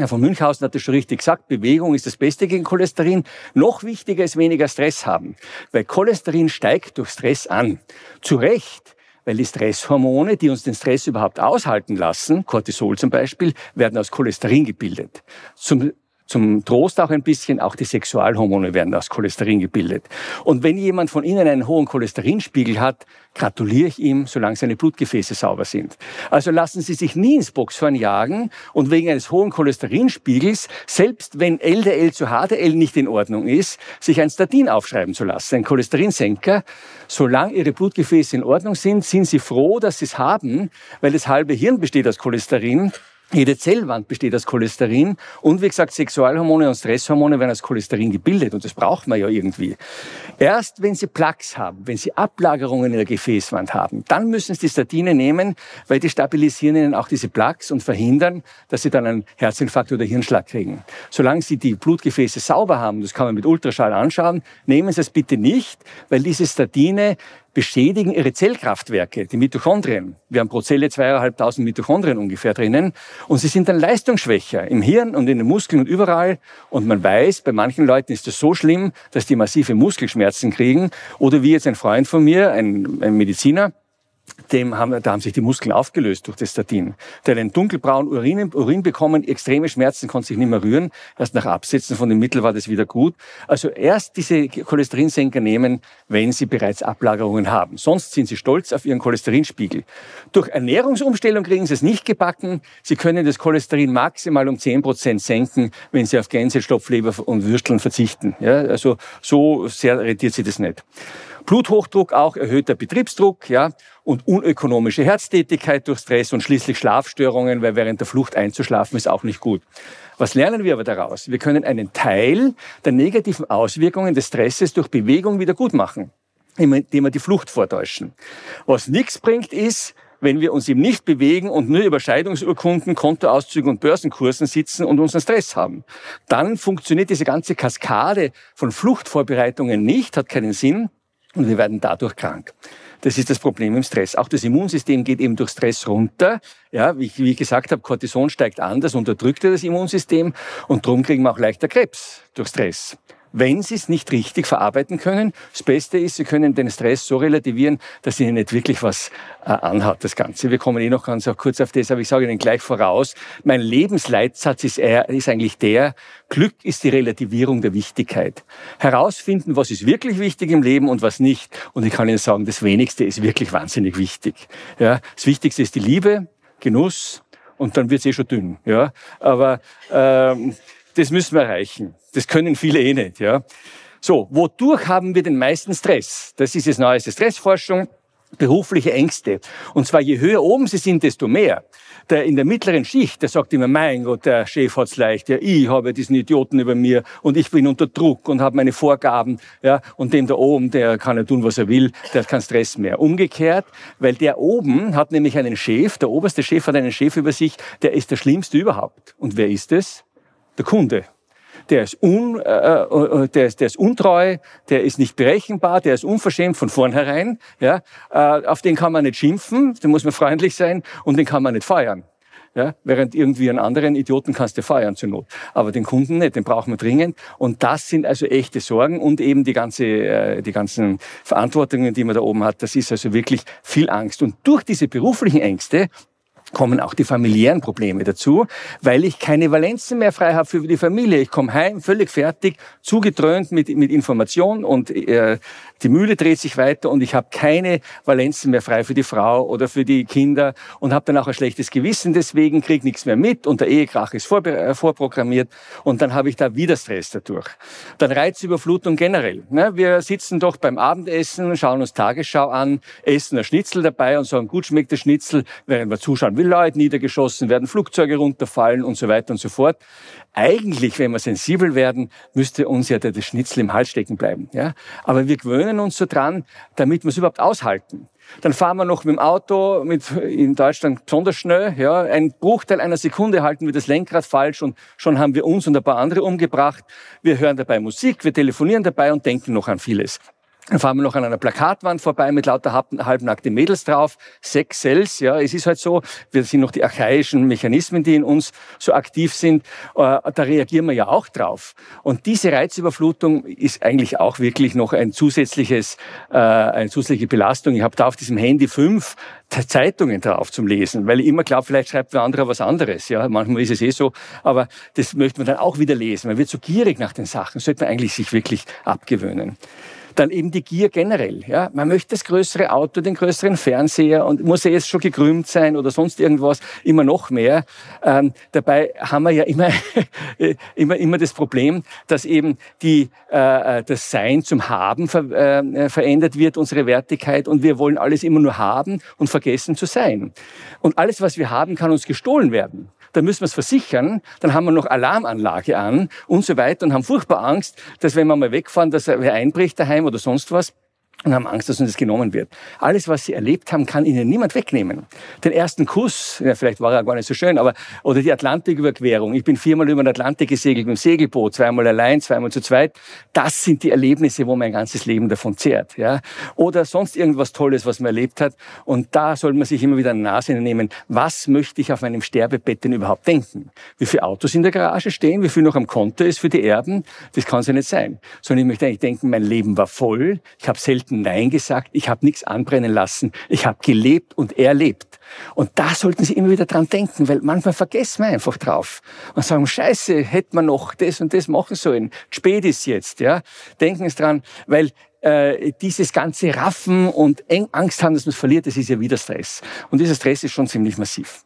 Herr von Münchhausen hat es schon richtig gesagt, Bewegung ist das Beste gegen Cholesterin. Noch wichtiger ist weniger Stress haben, weil Cholesterin steigt durch Stress an. Zu Recht, weil die Stresshormone, die uns den Stress überhaupt aushalten lassen, Cortisol zum Beispiel, werden aus Cholesterin gebildet. Zum zum Trost auch ein bisschen, auch die Sexualhormone werden aus Cholesterin gebildet. Und wenn jemand von Ihnen einen hohen Cholesterinspiegel hat, gratuliere ich ihm, solange seine Blutgefäße sauber sind. Also lassen Sie sich nie ins Boxhorn jagen und wegen eines hohen Cholesterinspiegels, selbst wenn LDL zu HDL nicht in Ordnung ist, sich ein Statin aufschreiben zu lassen, ein Cholesterinsenker. Solange Ihre Blutgefäße in Ordnung sind, sind Sie froh, dass Sie es haben, weil das halbe Hirn besteht aus Cholesterin jede Zellwand besteht aus Cholesterin und wie gesagt, Sexualhormone und Stresshormone werden aus Cholesterin gebildet und das braucht man ja irgendwie. Erst wenn Sie Plaques haben, wenn Sie Ablagerungen in der Gefäßwand haben, dann müssen Sie die Statine nehmen, weil die stabilisieren Ihnen auch diese Plaques und verhindern, dass Sie dann einen Herzinfarkt oder Hirnschlag kriegen. Solange Sie die Blutgefäße sauber haben, das kann man mit Ultraschall anschauen, nehmen Sie es bitte nicht, weil diese Statine beschädigen ihre Zellkraftwerke, die Mitochondrien. Wir haben pro Zelle zweieinhalbtausend Mitochondrien ungefähr drinnen und sie sind dann leistungsschwächer im Hirn und in den Muskeln und überall. Und man weiß, bei manchen Leuten ist das so schlimm, dass die massive Muskelschmerzen kriegen. Oder wie jetzt ein Freund von mir, ein, ein Mediziner, dem haben, da haben sich die Muskeln aufgelöst durch das Statin. Der hat einen dunkelbraunen Urin, Urin bekommen, extreme Schmerzen, konnte sich nicht mehr rühren. Erst nach Absetzen von dem Mittel war das wieder gut. Also erst diese Cholesterinsenker nehmen, wenn sie bereits Ablagerungen haben. Sonst sind sie stolz auf ihren Cholesterinspiegel. Durch Ernährungsumstellung kriegen sie es nicht gebacken. Sie können das Cholesterin maximal um 10 Prozent senken, wenn sie auf Gänse, Stopfleber und Würsteln verzichten. Ja, also so sehr rentiert sie das nicht. Bluthochdruck auch, erhöhter Betriebsdruck, ja, und unökonomische Herztätigkeit durch Stress und schließlich Schlafstörungen, weil während der Flucht einzuschlafen ist auch nicht gut. Was lernen wir aber daraus? Wir können einen Teil der negativen Auswirkungen des Stresses durch Bewegung wieder gut machen, indem wir die Flucht vortäuschen. Was nichts bringt, ist, wenn wir uns eben nicht bewegen und nur über Scheidungsurkunden, Kontoauszügen und Börsenkursen sitzen und unseren Stress haben. Dann funktioniert diese ganze Kaskade von Fluchtvorbereitungen nicht, hat keinen Sinn und wir werden dadurch krank. Das ist das Problem im Stress. Auch das Immunsystem geht eben durch Stress runter. Ja, wie ich, wie ich gesagt habe, Cortison steigt an, das unterdrückt das Immunsystem und darum kriegen wir auch leichter Krebs durch Stress wenn sie es nicht richtig verarbeiten können. Das Beste ist, sie können den Stress so relativieren, dass ihnen nicht wirklich was äh, anhat, das Ganze. Wir kommen eh noch ganz auch kurz auf das, aber ich sage Ihnen gleich voraus, mein Lebensleitsatz ist, eher, ist eigentlich der, Glück ist die Relativierung der Wichtigkeit. Herausfinden, was ist wirklich wichtig im Leben und was nicht. Und ich kann Ihnen sagen, das Wenigste ist wirklich wahnsinnig wichtig. Ja, das Wichtigste ist die Liebe, Genuss, und dann wird es eh schon dünn. Ja, aber ähm, das müssen wir erreichen. Das können viele eh nicht. Ja. So, wodurch haben wir den meisten Stress? Das ist jetzt neueste Stressforschung. Berufliche Ängste. Und zwar je höher oben sie sind, desto mehr. Der in der mittleren Schicht, der sagt immer, mein Gott, der Chef hat's leicht, ja, ich habe diesen Idioten über mir und ich bin unter Druck und habe meine Vorgaben, ja, und dem da oben, der kann ja tun, was er will, der hat keinen Stress mehr. Umgekehrt, weil der oben hat nämlich einen Chef, der oberste Chef hat einen Chef über sich, der ist der Schlimmste überhaupt. Und wer ist es? Der Kunde. Der ist, un, äh, äh, der, ist, der ist untreu, der ist nicht berechenbar, der ist unverschämt von vornherein. Ja? Äh, auf den kann man nicht schimpfen, da muss man freundlich sein und den kann man nicht feiern. Ja, während irgendwie einen anderen Idioten kannst du feiern zur Not. Aber den Kunden nicht, den brauchen wir dringend. Und das sind also echte Sorgen und eben die ganze, äh, die ganzen Verantwortungen, die man da oben hat. Das ist also wirklich viel Angst. Und durch diese beruflichen Ängste kommen auch die familiären Probleme dazu, weil ich keine Valenzen mehr frei habe für die Familie. Ich komme heim völlig fertig, zugedröhnt mit, mit Information und äh, die Mühle dreht sich weiter und ich habe keine Valenzen mehr frei für die Frau oder für die Kinder und habe dann auch ein schlechtes Gewissen deswegen, krieg nichts mehr mit und der Ehekrach ist vor, äh, vorprogrammiert und dann habe ich da wieder Stress dadurch. Dann Reizüberflutung generell. Ne? Wir sitzen doch beim Abendessen, schauen uns Tagesschau an, essen ein Schnitzel dabei und sagen, gut schmeckt der Schnitzel, während wir zuschauen, wie Leute niedergeschossen werden, Flugzeuge runterfallen und so weiter und so fort. Eigentlich, wenn wir sensibel werden, müsste uns ja der, Schnitzel im Hals stecken bleiben. Ja? Aber wir gewöhnen uns so dran, damit wir es überhaupt aushalten. Dann fahren wir noch mit dem Auto, mit, in Deutschland besonders schnell. Ja, ein Bruchteil einer Sekunde halten wir das Lenkrad falsch und schon haben wir uns und ein paar andere umgebracht. Wir hören dabei Musik, wir telefonieren dabei und denken noch an vieles. Dann fahren wir noch an einer Plakatwand vorbei mit lauter halbnackten Mädels drauf. Sex sells, ja, es ist halt so. Wir sind noch die archaischen Mechanismen, die in uns so aktiv sind. Äh, da reagieren wir ja auch drauf. Und diese Reizüberflutung ist eigentlich auch wirklich noch ein zusätzliches, äh, eine zusätzliche Belastung. Ich habe da auf diesem Handy fünf Zeitungen drauf zum Lesen, weil ich immer glaube, vielleicht schreibt wer anderer was anderes. Ja, manchmal ist es eh so, aber das möchte man dann auch wieder lesen. Man wird so gierig nach den Sachen, sollte man eigentlich sich wirklich abgewöhnen. Dann eben die Gier generell. Ja? Man möchte das größere Auto, den größeren Fernseher und muss er jetzt schon gekrümmt sein oder sonst irgendwas, immer noch mehr. Ähm, dabei haben wir ja immer, <laughs> immer, immer das Problem, dass eben die, äh, äh, das Sein zum Haben ver, äh, verändert wird, unsere Wertigkeit und wir wollen alles immer nur haben und vergessen zu sein. Und alles, was wir haben, kann uns gestohlen werden dann müssen wir es versichern, dann haben wir noch Alarmanlage an und so weiter und haben furchtbar Angst, dass wenn wir mal wegfahren, dass wer einbricht daheim oder sonst was und haben Angst, dass uns das genommen wird. Alles, was sie erlebt haben, kann ihnen niemand wegnehmen. Den ersten Kuss, ja, vielleicht war er gar nicht so schön, aber, oder die Atlantiküberquerung. Ich bin viermal über den Atlantik gesegelt mit dem Segelboot, zweimal allein, zweimal zu zweit. Das sind die Erlebnisse, wo mein ganzes Leben davon zehrt, ja. Oder sonst irgendwas Tolles, was man erlebt hat. Und da soll man sich immer wieder eine Nase nehmen. Was möchte ich auf meinem Sterbebett denn überhaupt denken? Wie viele Autos in der Garage stehen? Wie viel noch am Konto ist für die Erben? Das kann es ja nicht sein. Sondern ich möchte eigentlich denken, mein Leben war voll. Ich habe selten Nein gesagt, ich habe nichts anbrennen lassen, ich habe gelebt und erlebt. Und da sollten Sie immer wieder dran denken, weil manchmal vergessen wir einfach drauf und sagen, scheiße, hätte man noch das und das machen sollen. Spät ist jetzt, ja. Denken Sie dran, weil äh, dieses ganze Raffen und Angst haben, dass man es verliert, das ist ja wieder Stress. Und dieser Stress ist schon ziemlich massiv.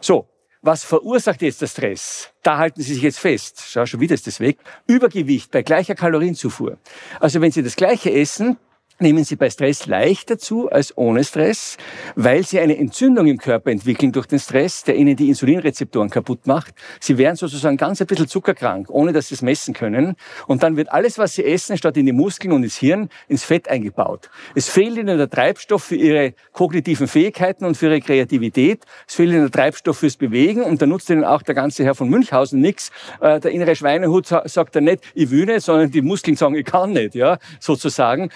So, was verursacht jetzt der Stress? Da halten Sie sich jetzt fest. Schau, schon wieder ist das weg. Übergewicht bei gleicher Kalorienzufuhr. Also wenn Sie das gleiche essen, nehmen sie bei Stress leichter zu als ohne Stress, weil sie eine Entzündung im Körper entwickeln durch den Stress, der ihnen die Insulinrezeptoren kaputt macht. Sie werden sozusagen ganz ein bisschen zuckerkrank, ohne dass sie es messen können. Und dann wird alles, was sie essen, statt in die Muskeln und ins Hirn, ins Fett eingebaut. Es fehlt ihnen der Treibstoff für ihre kognitiven Fähigkeiten und für ihre Kreativität. Es fehlt ihnen der Treibstoff fürs Bewegen. Und da nutzt ihnen auch der ganze Herr von Münchhausen nichts. Äh, der innere Schweinehut sagt er nicht, ich will sondern die Muskeln sagen, ich kann nicht, ja, sozusagen.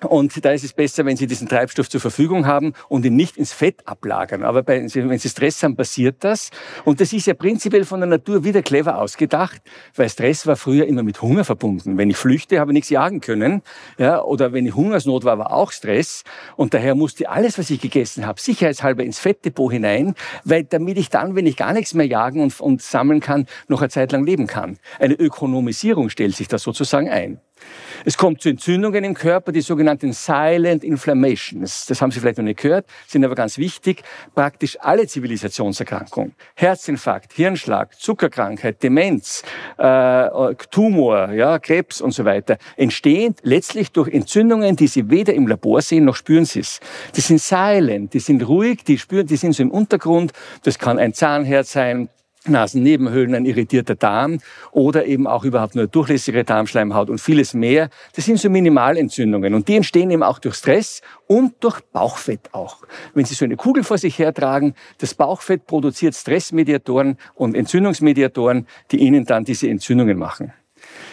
Und da ist es besser, wenn Sie diesen Treibstoff zur Verfügung haben und ihn nicht ins Fett ablagern. Aber bei, wenn Sie Stress haben, passiert das. Und das ist ja prinzipiell von der Natur wieder clever ausgedacht, weil Stress war früher immer mit Hunger verbunden. Wenn ich flüchte, habe ich nichts jagen können. Ja, oder wenn ich Hungersnot war, war auch Stress. Und daher musste alles, was ich gegessen habe, sicherheitshalber ins Fettdepot hinein, weil damit ich dann, wenn ich gar nichts mehr jagen und, und sammeln kann, noch eine Zeit lang leben kann. Eine Ökonomisierung stellt sich da sozusagen ein. Es kommt zu Entzündungen im Körper, die sogenannten Silent Inflammations. Das haben Sie vielleicht noch nicht gehört, sind aber ganz wichtig. Praktisch alle Zivilisationserkrankungen, Herzinfarkt, Hirnschlag, Zuckerkrankheit, Demenz, äh, Tumor, ja, Krebs und so weiter, entstehen letztlich durch Entzündungen, die Sie weder im Labor sehen noch spüren Sie es. Die sind silent, die sind ruhig, die spüren, die sind so im Untergrund. Das kann ein Zahnherd sein, Nasennebenhöhlen, ein irritierter Darm oder eben auch überhaupt nur durchlässige Darmschleimhaut und vieles mehr. Das sind so Minimalentzündungen und die entstehen eben auch durch Stress und durch Bauchfett auch. Wenn Sie so eine Kugel vor sich hertragen, das Bauchfett produziert Stressmediatoren und Entzündungsmediatoren, die Ihnen dann diese Entzündungen machen.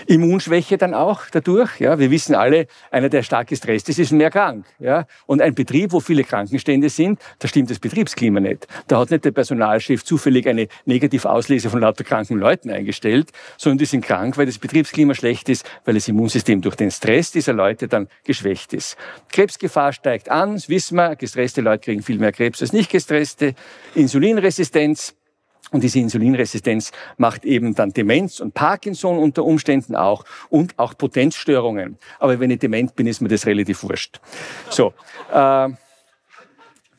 Immunschwäche dann auch dadurch. Ja, wir wissen alle, einer, der stark gestresst ist, ist mehr krank. Ja, und ein Betrieb, wo viele Krankenstände sind, da stimmt das Betriebsklima nicht. Da hat nicht der Personalchef zufällig eine Negativauslese von lauter kranken Leuten eingestellt, sondern die sind krank, weil das Betriebsklima schlecht ist, weil das Immunsystem durch den Stress dieser Leute dann geschwächt ist. Krebsgefahr steigt an, das wissen wir. Gestresste Leute kriegen viel mehr Krebs als nicht gestresste. Insulinresistenz und diese Insulinresistenz macht eben dann Demenz und Parkinson unter Umständen auch und auch Potenzstörungen. Aber wenn ich dement bin, ist mir das relativ wurscht. So. Äh,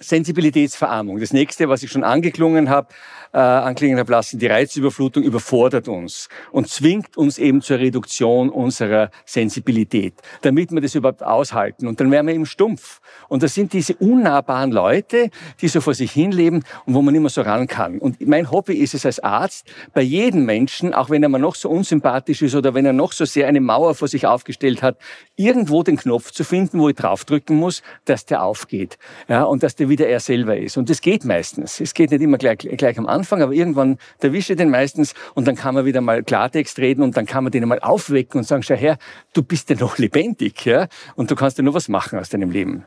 Sensibilitätsverarmung. Das nächste, was ich schon angeklungen habe, äh, anklingen habe lassen, die Reizüberflutung überfordert uns und zwingt uns eben zur Reduktion unserer Sensibilität, damit wir das überhaupt aushalten. Und dann wären wir eben stumpf. Und das sind diese unnahbaren Leute, die so vor sich hinleben und wo man mehr so ran kann. Und mein Hobby ist es als Arzt, bei jedem Menschen, auch wenn er mal noch so unsympathisch ist oder wenn er noch so sehr eine Mauer vor sich aufgestellt hat, irgendwo den Knopf zu finden, wo ich draufdrücken muss, dass der aufgeht. Ja, und dass der wieder er selber ist. Und das geht meistens. Es geht nicht immer gleich, gleich am Anfang, aber irgendwann erwische ich den meistens und dann kann man wieder mal Klartext reden und dann kann man den mal aufwecken und sagen, schau her, du bist ja noch <laughs> lebendig, ja, und du kannst ja nur was machen aus deinem Leben.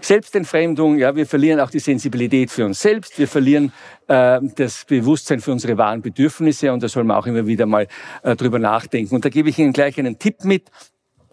Selbstentfremdung, ja, wir verlieren auch die Sensibilität für uns selbst, wir verlieren äh, das Bewusstsein für unsere wahren Bedürfnisse und da soll man auch immer wieder mal äh, drüber nachdenken. Und da gebe ich Ihnen gleich einen Tipp mit,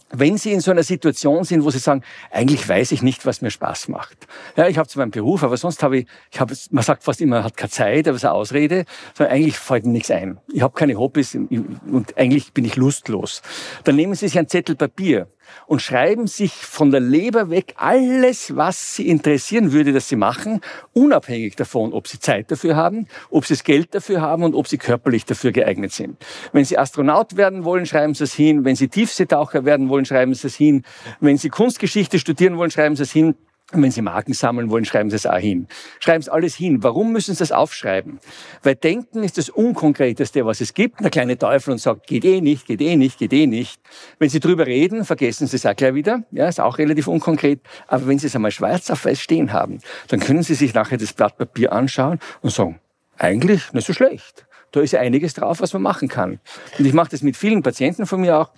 wenn Sie in so einer Situation sind, wo Sie sagen, eigentlich weiß ich nicht, was mir Spaß macht. Ja, ich habe zwar einen Beruf, aber sonst habe ich, ich habe, man sagt fast immer, man hat keine Zeit, aber es ist eine Ausrede, sondern eigentlich fällt mir nichts ein. Ich habe keine Hobbys und eigentlich bin ich lustlos. Dann nehmen Sie sich ein Zettel Papier und schreiben sich von der Leber weg alles, was sie interessieren würde, dass sie machen, unabhängig davon, ob sie Zeit dafür haben, ob sie das Geld dafür haben und ob sie körperlich dafür geeignet sind. Wenn sie Astronaut werden wollen, schreiben sie es hin. Wenn sie Tiefseetaucher werden wollen, schreiben sie es hin. Wenn sie Kunstgeschichte studieren wollen, schreiben sie es hin. Und wenn Sie Marken sammeln wollen, schreiben Sie es auch hin. Schreiben Sie alles hin. Warum müssen Sie das aufschreiben? Weil Denken ist das Unkonkreteste, was es gibt. Der kleine Teufel und sagt, geht eh nicht, geht eh nicht, geht eh nicht. Wenn Sie drüber reden, vergessen Sie es auch gleich wieder. Ja, ist auch relativ unkonkret. Aber wenn Sie es einmal schwarz auf weiß stehen haben, dann können Sie sich nachher das Blatt Papier anschauen und sagen, eigentlich nicht so schlecht. Da ist ja einiges drauf, was man machen kann. Und ich mache das mit vielen Patienten von mir auch.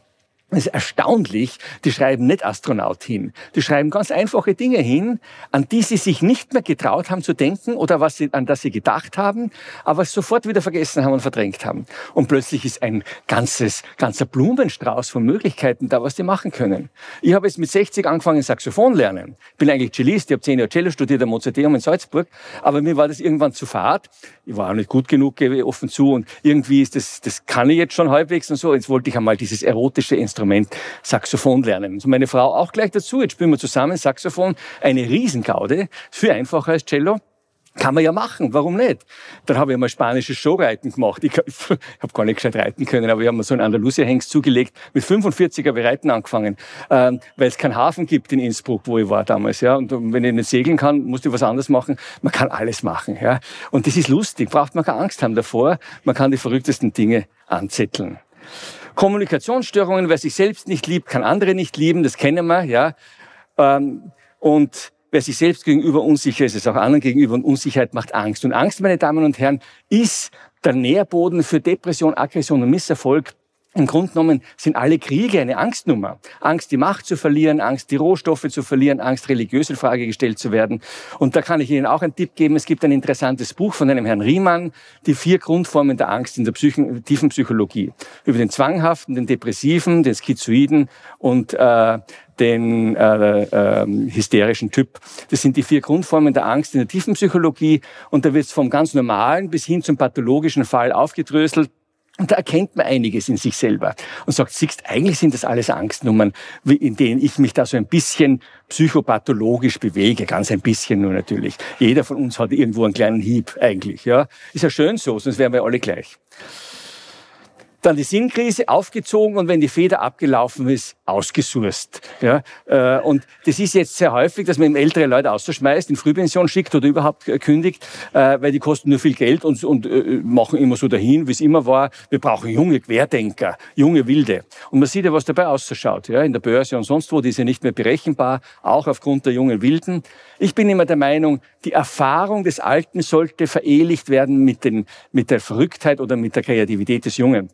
Es ist erstaunlich, die schreiben nicht Astronaut hin. Die schreiben ganz einfache Dinge hin, an die sie sich nicht mehr getraut haben zu denken oder was sie, an das sie gedacht haben, aber sofort wieder vergessen haben und verdrängt haben. Und plötzlich ist ein ganzes, ganzer Blumenstrauß von Möglichkeiten da, was die machen können. Ich habe jetzt mit 60 angefangen, Saxophon lernen. Bin eigentlich Cellist, ich habe zehn Jahre Cello studiert am Mozarteum in Salzburg, aber mir war das irgendwann zu fad. Ich war auch nicht gut genug, gebe ich offen zu, und irgendwie ist das, das kann ich jetzt schon halbwegs und so. Jetzt wollte ich einmal dieses erotische Instrument Instrument Saxophon lernen. Also meine Frau auch gleich dazu. Jetzt spielen wir zusammen Saxophon. Eine Riesengaude. Viel einfacher als Cello. Kann man ja machen, warum nicht? Dann habe ich mal spanisches Showreiten gemacht. Ich, ich habe gar nicht gescheit reiten können, aber ich habe mir so einen Andalusia-Hengst zugelegt. Mit 45er habe ich Reiten angefangen, ähm, weil es keinen Hafen gibt in Innsbruck, wo ich war damals. Ja, und wenn ich nicht segeln kann, musste ich was anderes machen. Man kann alles machen. Ja, und das ist lustig. Braucht man keine Angst haben davor. Man kann die verrücktesten Dinge anzetteln. Kommunikationsstörungen, wer sich selbst nicht liebt, kann andere nicht lieben, das kennen wir, ja. Ähm, und wer sich selbst gegenüber unsicher ist, ist auch anderen gegenüber und Unsicherheit macht Angst. Und Angst, meine Damen und Herren, ist der Nährboden für Depression, Aggression und Misserfolg im Grunde genommen sind alle Kriege eine Angstnummer. Angst, die Macht zu verlieren, Angst, die Rohstoffe zu verlieren, Angst, religiös in Frage gestellt zu werden. Und da kann ich Ihnen auch einen Tipp geben. Es gibt ein interessantes Buch von einem Herrn Riemann, die vier Grundformen der Angst in der Psychen tiefen Psychologie. Über den zwanghaften, den depressiven, den schizoiden und äh, den äh, äh, hysterischen Typ. Das sind die vier Grundformen der Angst in der tiefen Psychologie. Und da wird es vom ganz normalen bis hin zum pathologischen Fall aufgedröselt. Und da erkennt man einiges in sich selber und sagt, siehst, eigentlich sind das alles Angstnummern, in denen ich mich da so ein bisschen psychopathologisch bewege, ganz ein bisschen nur natürlich. Jeder von uns hat irgendwo einen kleinen Hieb eigentlich, ja. Ist ja schön so, sonst wären wir alle gleich dann die Sinnkrise aufgezogen und wenn die Feder abgelaufen ist, ausgesurst. Ja, äh, und das ist jetzt sehr häufig, dass man eben ältere Leute ausschmeißt, in Frühpension schickt oder überhaupt kündigt, äh, weil die kosten nur viel Geld und, und äh, machen immer so dahin, wie es immer war. Wir brauchen junge Querdenker, junge Wilde. Und man sieht ja, was dabei ausschaut. Ja, in der Börse und sonst wo, die ist ja nicht mehr berechenbar, auch aufgrund der jungen Wilden. Ich bin immer der Meinung, die Erfahrung des Alten sollte verehelicht werden mit, den, mit der Verrücktheit oder mit der Kreativität des Jungen.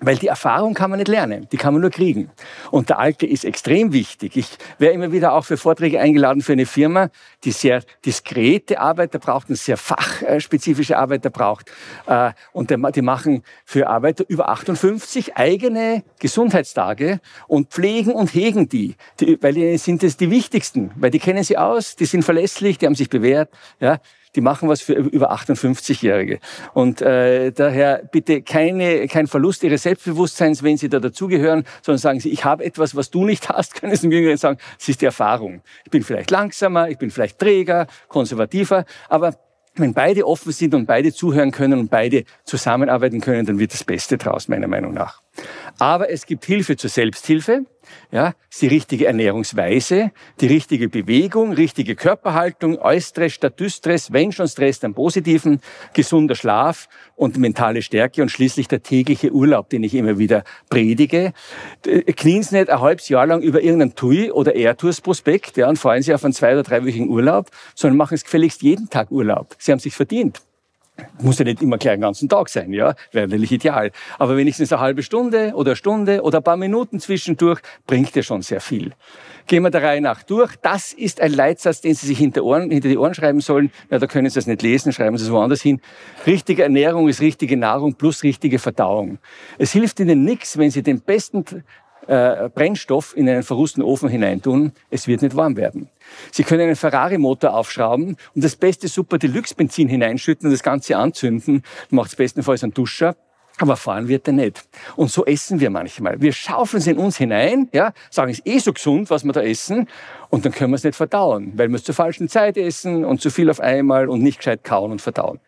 Weil die Erfahrung kann man nicht lernen, die kann man nur kriegen. Und der Alte ist extrem wichtig. Ich wäre immer wieder auch für Vorträge eingeladen für eine Firma, die sehr diskrete Arbeiter braucht und sehr fachspezifische Arbeiter braucht. Äh, und die machen für Arbeiter über 58 eigene Gesundheitstage und pflegen und hegen die. weil die sind das die wichtigsten, weil die kennen sie aus, die sind verlässlich, die haben sich bewährt. Ja. Die machen was für über 58-Jährige. Und äh, daher bitte keine, kein Verlust Ihres Selbstbewusstseins, wenn Sie da dazugehören, sondern sagen Sie, ich habe etwas, was du nicht hast, <laughs> können Sie mir sagen, es ist die Erfahrung. Ich bin vielleicht langsamer, ich bin vielleicht träger, konservativer, aber wenn beide offen sind und beide zuhören können und beide zusammenarbeiten können, dann wird das Beste draus, meiner Meinung nach. Aber es gibt Hilfe zur Selbsthilfe. Ja, ist die richtige Ernährungsweise, die richtige Bewegung, richtige Körperhaltung, Eustress statt Düstress, wenn schon Stress, dann positiven, gesunder Schlaf und mentale Stärke und schließlich der tägliche Urlaub, den ich immer wieder predige. Knien Sie nicht ein halbes Jahr lang über irgendeinen TUI oder Airtours-Prospekt ja, und freuen Sie auf einen zwei- oder dreiwöchigen Urlaub, sondern machen es gefälligst jeden Tag Urlaub. Sie haben sich verdient. Muss ja nicht immer gleich den ganzen Tag sein, ja, wäre natürlich ideal. Aber wenigstens eine halbe Stunde oder Stunde oder ein paar Minuten zwischendurch bringt ja schon sehr viel. Gehen wir der Reihe nach durch. Das ist ein Leitsatz, den Sie sich hinter, Ohren, hinter die Ohren schreiben sollen. Ja, da können Sie es nicht lesen, schreiben Sie es woanders hin. Richtige Ernährung ist richtige Nahrung plus richtige Verdauung. Es hilft Ihnen nichts, wenn Sie den besten äh, Brennstoff in einen verrußten Ofen hineintun, es wird nicht warm werden. Sie können einen Ferrari-Motor aufschrauben und das beste Super Deluxe-Benzin hineinschütten und das Ganze anzünden. Macht es bestenfalls einen Duscher. Aber fahren wird er nicht. Und so essen wir manchmal. Wir schaufeln es in uns hinein, ja, sagen, es ist eh so gesund, was wir da essen, und dann können wir es nicht verdauen, weil wir es zur falschen Zeit essen und zu viel auf einmal und nicht gescheit kauen und verdauen.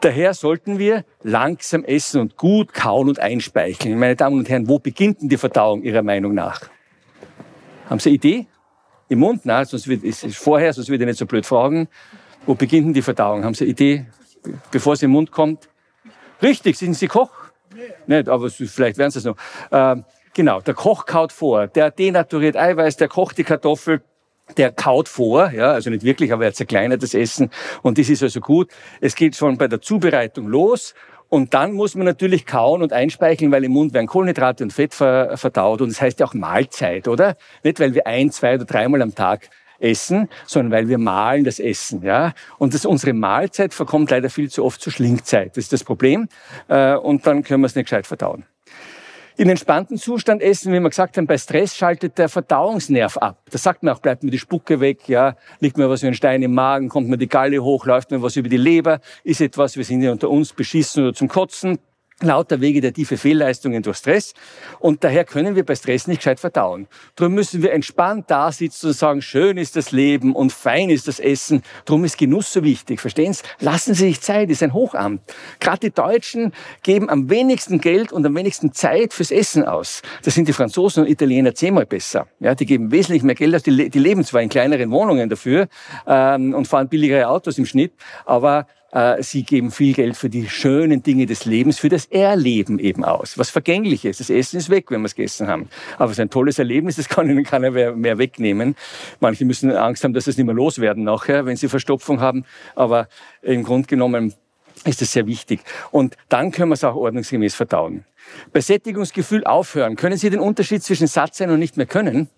Daher sollten wir langsam essen und gut kauen und einspeicheln. Meine Damen und Herren, wo beginnt denn die Verdauung Ihrer Meinung nach? Haben Sie eine Idee? Im Mund? Nein, sonst wird, es vorher, sonst würde ich nicht so blöd fragen. Wo beginnt denn die Verdauung? Haben Sie eine Idee, bevor sie im Mund kommt? Richtig, sind Sie Koch? Nee. Nicht, aber vielleicht werden Sie es noch. Ähm, genau, der Koch kaut vor. Der denaturiert Eiweiß, der kocht die Kartoffel, der kaut vor, ja, also nicht wirklich, aber er zerkleinert das Essen und das ist also gut. Es geht schon bei der Zubereitung los und dann muss man natürlich kauen und einspeicheln, weil im Mund werden Kohlenhydrate und Fett verdaut und das heißt ja auch Mahlzeit, oder? Nicht, weil wir ein, zwei oder dreimal am Tag essen, sondern weil wir mahlen das Essen, ja. Und das, unsere Mahlzeit verkommt leider viel zu oft zur Schlingzeit. Das ist das Problem. Äh, und dann können wir es nicht gescheit verdauen. In entspannten Zustand essen, wie wir gesagt haben, bei Stress schaltet der Verdauungsnerv ab. Da sagt man auch, bleibt mir die Spucke weg, ja, liegt mir was wie ein Stein im Magen, kommt mir die Galle hoch, läuft mir was über die Leber, ist etwas, wir sind ja unter uns beschissen oder zum Kotzen, lauter vegetative Fehlleistungen durch Stress. Und daher können wir bei Stress nicht gescheit verdauen. Darum müssen wir entspannt da sitzen und sagen, schön ist das Leben und fein ist das Essen. Darum ist Genuss so wichtig. Verstehen Sie? Lassen Sie sich Zeit, ist ein Hochamt. Gerade die Deutschen geben am wenigsten Geld und am wenigsten Zeit fürs Essen aus. Das sind die Franzosen und Italiener zehnmal besser. Ja, die geben wesentlich mehr Geld aus. Die, leben zwar in kleineren Wohnungen dafür ähm, und fahren billigere Autos im Schnitt, aber sie geben viel Geld für die schönen Dinge des Lebens, für das Erleben eben aus. Was vergänglich ist. Das Essen ist weg, wenn wir es gegessen haben. Aber es ist ein tolles Erlebnis, das kann ihnen keiner mehr, wegnehmen. Manche müssen Angst haben, dass sie es nicht mehr loswerden nachher, wenn sie Verstopfung haben. Aber im Grunde genommen ist es sehr wichtig. Und dann können wir es auch ordnungsgemäß verdauen. Bei Sättigungsgefühl aufhören. Können Sie den Unterschied zwischen satt sein und nicht mehr können?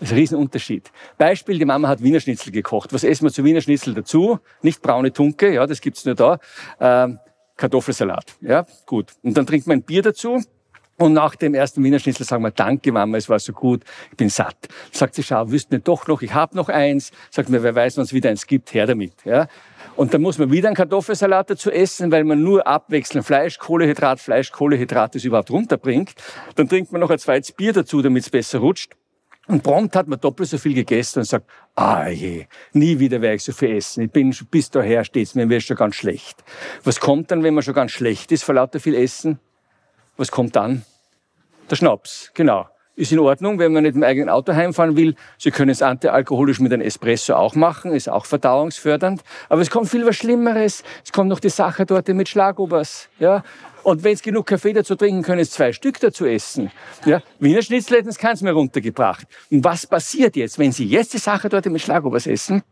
Das ist ein Riesenunterschied. Beispiel, die Mama hat Wiener Schnitzel gekocht. Was essen wir zu Wiener Schnitzel dazu? Nicht braune Tunke, ja, das gibt's nur da. Ähm, Kartoffelsalat, ja, gut. Und dann trinkt man ein Bier dazu. Und nach dem ersten Wiener Schnitzel sagen wir, danke Mama, es war so gut, ich bin satt. Sagt sie, schau, wüsst mir doch noch, ich habe noch eins. Sagt mir, wer weiß, wann es wieder eins gibt, her damit. Ja. Und dann muss man wieder einen Kartoffelsalat dazu essen, weil man nur abwechselnd Fleisch, Kohlehydrat, Fleisch, Kohlehydrat das überhaupt runterbringt. Dann trinkt man noch ein zweites Bier dazu, damit es besser rutscht. Und prompt hat man doppelt so viel gegessen und sagt, ah je, nie wieder werde ich so viel essen. Ich bin bis daher steht's mir, mir schon ganz schlecht. Was kommt dann, wenn man schon ganz schlecht ist vor lauter viel Essen? Was kommt dann? Der Schnaps, genau. Ist in Ordnung, wenn man nicht im eigenen Auto heimfahren will. Sie können es antialkoholisch mit einem Espresso auch machen, ist auch verdauungsfördernd. Aber es kommt viel was Schlimmeres. Es kommt noch die Sache dort mit Schlagobers. Ja? Und wenn es genug Kaffee dazu trinken, können es zwei Stück dazu essen. Ja? Wiener Schnitzel hätten es keins mehr runtergebracht. Und was passiert jetzt, wenn Sie jetzt die Sache dort mit Schlagobers essen?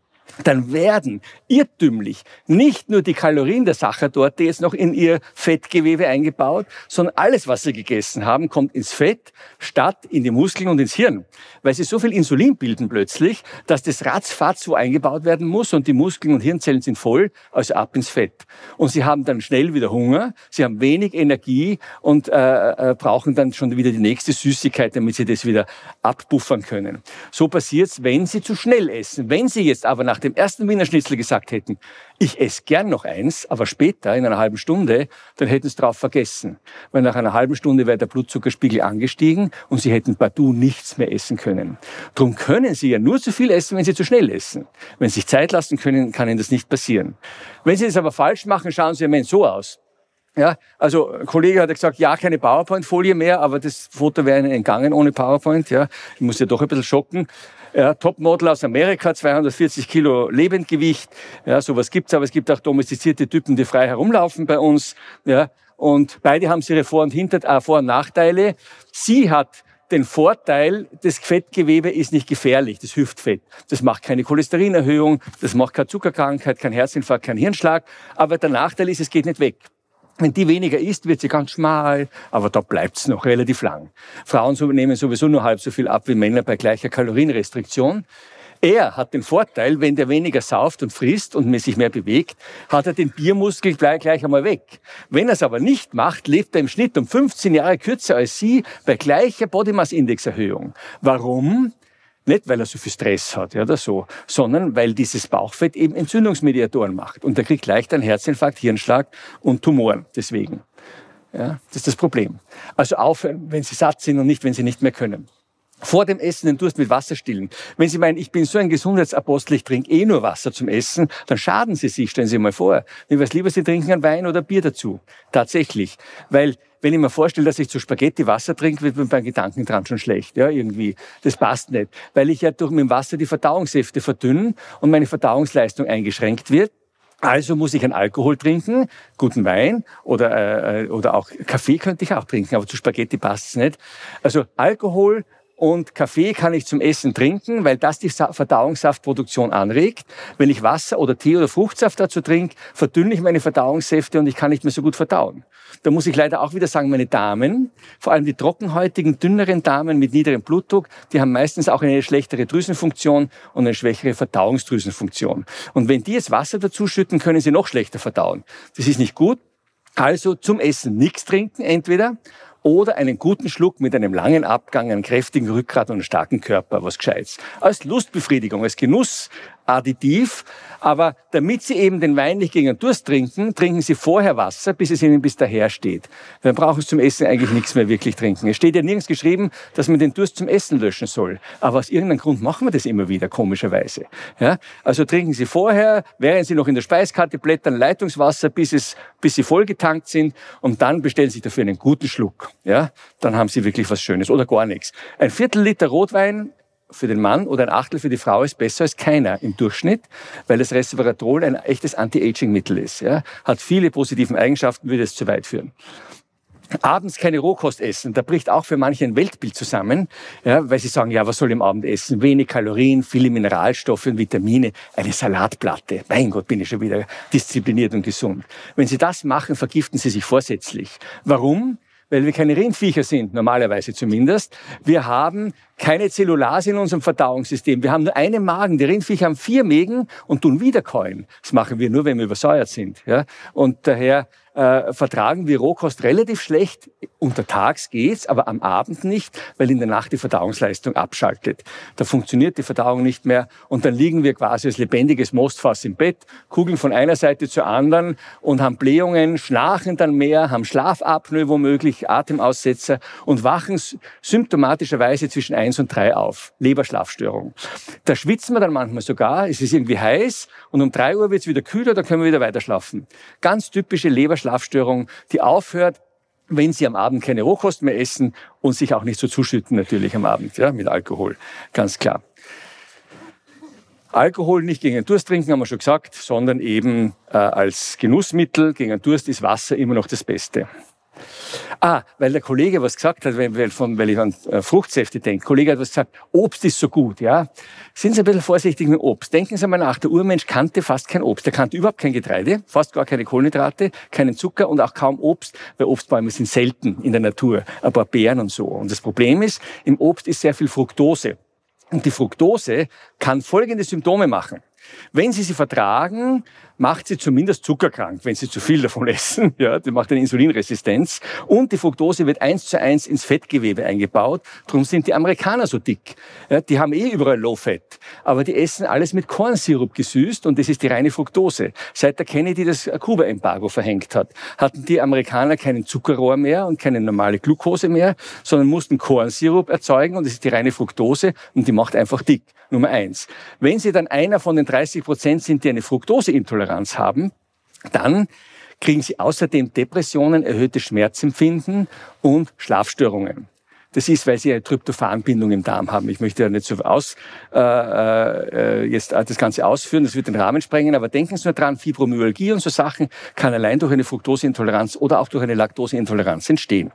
Dann werden irrtümlich nicht nur die Kalorien der Sachertorte jetzt noch in ihr Fettgewebe eingebaut, sondern alles, was sie gegessen haben, kommt ins Fett statt in die Muskeln und ins Hirn. Weil sie so viel Insulin bilden plötzlich, dass das ratzfatz so eingebaut werden muss und die Muskeln und Hirnzellen sind voll, also ab ins Fett. Und sie haben dann schnell wieder Hunger, sie haben wenig Energie und äh, äh, brauchen dann schon wieder die nächste Süßigkeit, damit sie das wieder abpuffern können. So passiert's, wenn sie zu schnell essen. Wenn sie jetzt aber nach nach dem ersten Wiener Schnitzel gesagt hätten, ich esse gern noch eins, aber später, in einer halben Stunde, dann hätten sie drauf vergessen. Weil nach einer halben Stunde wäre der Blutzuckerspiegel angestiegen und sie hätten partout nichts mehr essen können. Drum können sie ja nur zu viel essen, wenn sie zu schnell essen. Wenn sie sich Zeit lassen können, kann ihnen das nicht passieren. Wenn sie das aber falsch machen, schauen sie im Moment so aus. Ja, also ein Kollege hat gesagt, ja, keine PowerPoint-Folie mehr, aber das Foto wäre Ihnen entgangen ohne PowerPoint. Ja, ich muss ja doch ein bisschen schocken. Ja, Topmodel aus Amerika, 240 Kilo Lebendgewicht. Ja, sowas gibt's, aber es gibt auch domestizierte Typen, die frei herumlaufen bei uns. Ja, und beide haben ihre Vor- und Hinter äh, Vor- und Nachteile. Sie hat den Vorteil, das Fettgewebe ist nicht gefährlich, das Hüftfett. Das macht keine Cholesterinerhöhung, das macht keine Zuckerkrankheit, kein Herzinfarkt, kein Hirnschlag. Aber der Nachteil ist, es geht nicht weg. Wenn die weniger isst, wird sie ganz schmal, aber da bleibt's noch relativ lang. Frauen nehmen sowieso nur halb so viel ab wie Männer bei gleicher Kalorienrestriktion. Er hat den Vorteil, wenn der weniger sauft und frisst und sich mehr bewegt, hat er den Biermuskel gleich, gleich einmal weg. Wenn er es aber nicht macht, lebt er im Schnitt um 15 Jahre kürzer als Sie bei gleicher Body Mass Index Erhöhung. Warum? Nicht, weil er so viel Stress hat ja, oder so, sondern weil dieses Bauchfett eben Entzündungsmediatoren macht. Und er kriegt leicht einen Herzinfarkt, Hirnschlag und Tumoren deswegen. Ja, das ist das Problem. Also aufhören, wenn Sie satt sind und nicht, wenn Sie nicht mehr können. Vor dem Essen den Durst mit Wasser stillen. Wenn Sie meinen, ich bin so ein Gesundheitsapostel, ich trinke eh nur Wasser zum Essen, dann schaden Sie sich, stellen Sie mal vor. Mir wäre lieber, Sie trinken einen Wein oder Bier dazu. Tatsächlich. Weil wenn ich mir vorstelle, dass ich zu Spaghetti Wasser trinke, wird mir beim Gedanken dran schon schlecht, ja, irgendwie. Das passt nicht. Weil ich ja durch mit dem Wasser die Verdauungssäfte verdünnen und meine Verdauungsleistung eingeschränkt wird. Also muss ich einen Alkohol trinken, guten Wein oder, äh, oder auch Kaffee könnte ich auch trinken, aber zu Spaghetti passt es nicht. Also Alkohol, und Kaffee kann ich zum Essen trinken, weil das die Verdauungssaftproduktion anregt. Wenn ich Wasser oder Tee oder Fruchtsaft dazu trinke, verdünne ich meine Verdauungssäfte und ich kann nicht mehr so gut verdauen. Da muss ich leider auch wieder sagen, meine Damen, vor allem die trockenhäutigen, dünneren Damen mit niederem Blutdruck, die haben meistens auch eine schlechtere Drüsenfunktion und eine schwächere Verdauungsdrüsenfunktion. Und wenn die jetzt Wasser dazu schütten, können sie noch schlechter verdauen. Das ist nicht gut. Also zum Essen nichts trinken entweder oder einen guten Schluck mit einem langen Abgang, einem kräftigen Rückgrat und einem starken Körper, was Gescheites. Als Lustbefriedigung, als Genuss, Additiv. Aber damit Sie eben den Wein nicht gegen den Durst trinken, trinken Sie vorher Wasser, bis es Ihnen bis daher steht. Dann brauchen Sie zum Essen eigentlich nichts mehr wirklich trinken. Es steht ja nirgends geschrieben, dass man den Durst zum Essen löschen soll. Aber aus irgendeinem Grund machen wir das immer wieder, komischerweise. Ja? Also trinken Sie vorher, während Sie noch in der Speiskarte blättern, Leitungswasser, bis, es, bis Sie vollgetankt sind und dann bestellen Sie dafür einen guten Schluck. Ja? Dann haben Sie wirklich was Schönes oder gar nichts. Ein Viertel Liter Rotwein für den Mann oder ein Achtel für die Frau ist besser als keiner im Durchschnitt, weil das Resveratrol ein echtes Anti-Aging-Mittel ist. Ja? Hat viele positiven Eigenschaften, würde es zu weit führen. Abends keine Rohkost essen, da bricht auch für manche ein Weltbild zusammen, ja, weil sie sagen, ja, was soll im Abend essen? Wenig Kalorien, viele Mineralstoffe und Vitamine, eine Salatplatte. Mein Gott, bin ich schon wieder diszipliniert und gesund. Wenn sie das machen, vergiften sie sich vorsätzlich. Warum? Weil wir keine Rindviecher sind, normalerweise zumindest. Wir haben keine Zellulase in unserem Verdauungssystem. Wir haben nur einen Magen. Die Rindviecher haben vier Mägen und tun wiederkäuen. Das machen wir nur, wenn wir übersäuert sind. Ja? Und daher äh, vertragen wir Rohkost relativ schlecht. Untertags geht's, aber am Abend nicht, weil in der Nacht die Verdauungsleistung abschaltet. Da funktioniert die Verdauung nicht mehr und dann liegen wir quasi als lebendiges Mostfass im Bett, kugeln von einer Seite zur anderen und haben Blähungen, schnarchen dann mehr, haben Schlafapnoe womöglich, Atemaussetzer und wachen symptomatischerweise zwischen eins und drei auf. Leberschlafstörung. Da schwitzen wir dann manchmal sogar, es ist irgendwie heiß und um drei Uhr wird's wieder kühler, da können wir wieder weiter schlafen. Ganz typische Leberschlafstörung Schlafstörung, die aufhört, wenn Sie am Abend keine Rohkost mehr essen und sich auch nicht so zuschütten natürlich am Abend, ja, mit Alkohol, ganz klar. Alkohol nicht gegen den Durst trinken, haben wir schon gesagt, sondern eben äh, als Genussmittel gegen den Durst ist Wasser immer noch das Beste. Ah, weil der Kollege was gesagt hat, weil, von, weil ich an äh, Fruchtsäfte denke. Kollege hat was gesagt, Obst ist so gut, ja. Sind Sie ein bisschen vorsichtig mit Obst. Denken Sie mal nach, der Urmensch kannte fast kein Obst. Er kannte überhaupt kein Getreide, fast gar keine Kohlenhydrate, keinen Zucker und auch kaum Obst, weil Obstbäume sind selten in der Natur. Ein paar Beeren und so. Und das Problem ist, im Obst ist sehr viel Fructose. Und die Fructose kann folgende Symptome machen. Wenn Sie sie vertragen, macht sie zumindest zuckerkrank, wenn sie zu viel davon <laughs> essen. Ja, die macht eine Insulinresistenz. Und die Fructose wird eins zu eins ins Fettgewebe eingebaut. Darum sind die Amerikaner so dick. Ja, die haben eh überall Low Fat. Aber die essen alles mit Kornsirup gesüßt und das ist die reine Fructose. Seit der Kennedy das Kuba-Embargo verhängt hat, hatten die Amerikaner keinen Zuckerrohr mehr und keine normale Glucose mehr, sondern mussten Kornsirup erzeugen und das ist die reine Fructose und die macht einfach dick. Nummer eins. Wenn Sie dann einer von den 30 Prozent sind, die eine Fructoseintoleranz haben, dann kriegen Sie außerdem Depressionen, erhöhtes Schmerzempfinden und Schlafstörungen. Das ist, weil sie eine Tryptophanbindung im Darm haben. Ich möchte ja nicht so aus, äh, äh, jetzt das Ganze ausführen, das wird den Rahmen sprengen, aber denken Sie nur dran, Fibromyalgie und so Sachen kann allein durch eine Fructoseintoleranz oder auch durch eine Laktoseintoleranz entstehen.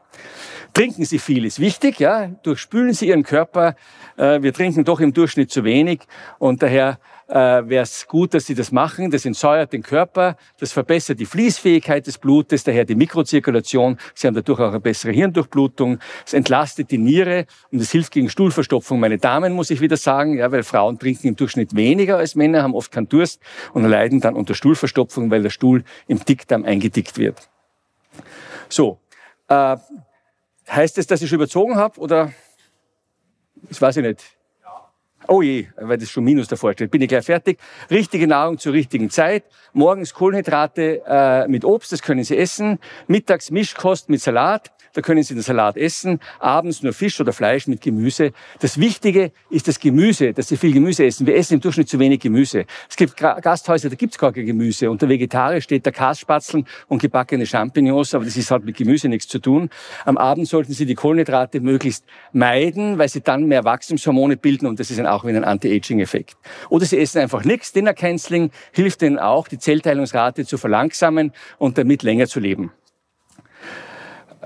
Trinken Sie viel ist wichtig, ja. Durchspülen Sie Ihren Körper. Äh, wir trinken doch im Durchschnitt zu wenig und daher äh, wäre es gut, dass Sie das machen. Das entsäuert den Körper, das verbessert die Fließfähigkeit des Blutes, daher die Mikrozirkulation. Sie haben dadurch auch eine bessere Hirndurchblutung. Es entlastet die Niere und es hilft gegen Stuhlverstopfung. Meine Damen, muss ich wieder sagen, ja, weil Frauen trinken im Durchschnitt weniger als Männer, haben oft keinen Durst und leiden dann unter Stuhlverstopfung, weil der Stuhl im Dickdarm eingedickt wird. So, äh, heißt es, dass ich schon überzogen habe oder? Das weiß ich nicht. Oh je, weil das schon Minus davor steht. Bin ich gleich fertig. Richtige Nahrung zur richtigen Zeit. Morgens Kohlenhydrate äh, mit Obst, das können Sie essen. Mittags Mischkost mit Salat da können Sie den Salat essen, abends nur Fisch oder Fleisch mit Gemüse. Das Wichtige ist das Gemüse, dass Sie viel Gemüse essen. Wir essen im Durchschnitt zu wenig Gemüse. Es gibt Gasthäuser, da gibt's gar kein Gemüse. Unter Vegetarier steht der Kasspatzeln und gebackene Champignons, aber das ist halt mit Gemüse nichts zu tun. Am Abend sollten Sie die Kohlenhydrate möglichst meiden, weil sie dann mehr Wachstumshormone bilden und das ist dann auch wieder ein Anti-Aging-Effekt. Oder Sie essen einfach nichts. Dinner Canceling hilft Ihnen auch, die Zellteilungsrate zu verlangsamen und damit länger zu leben.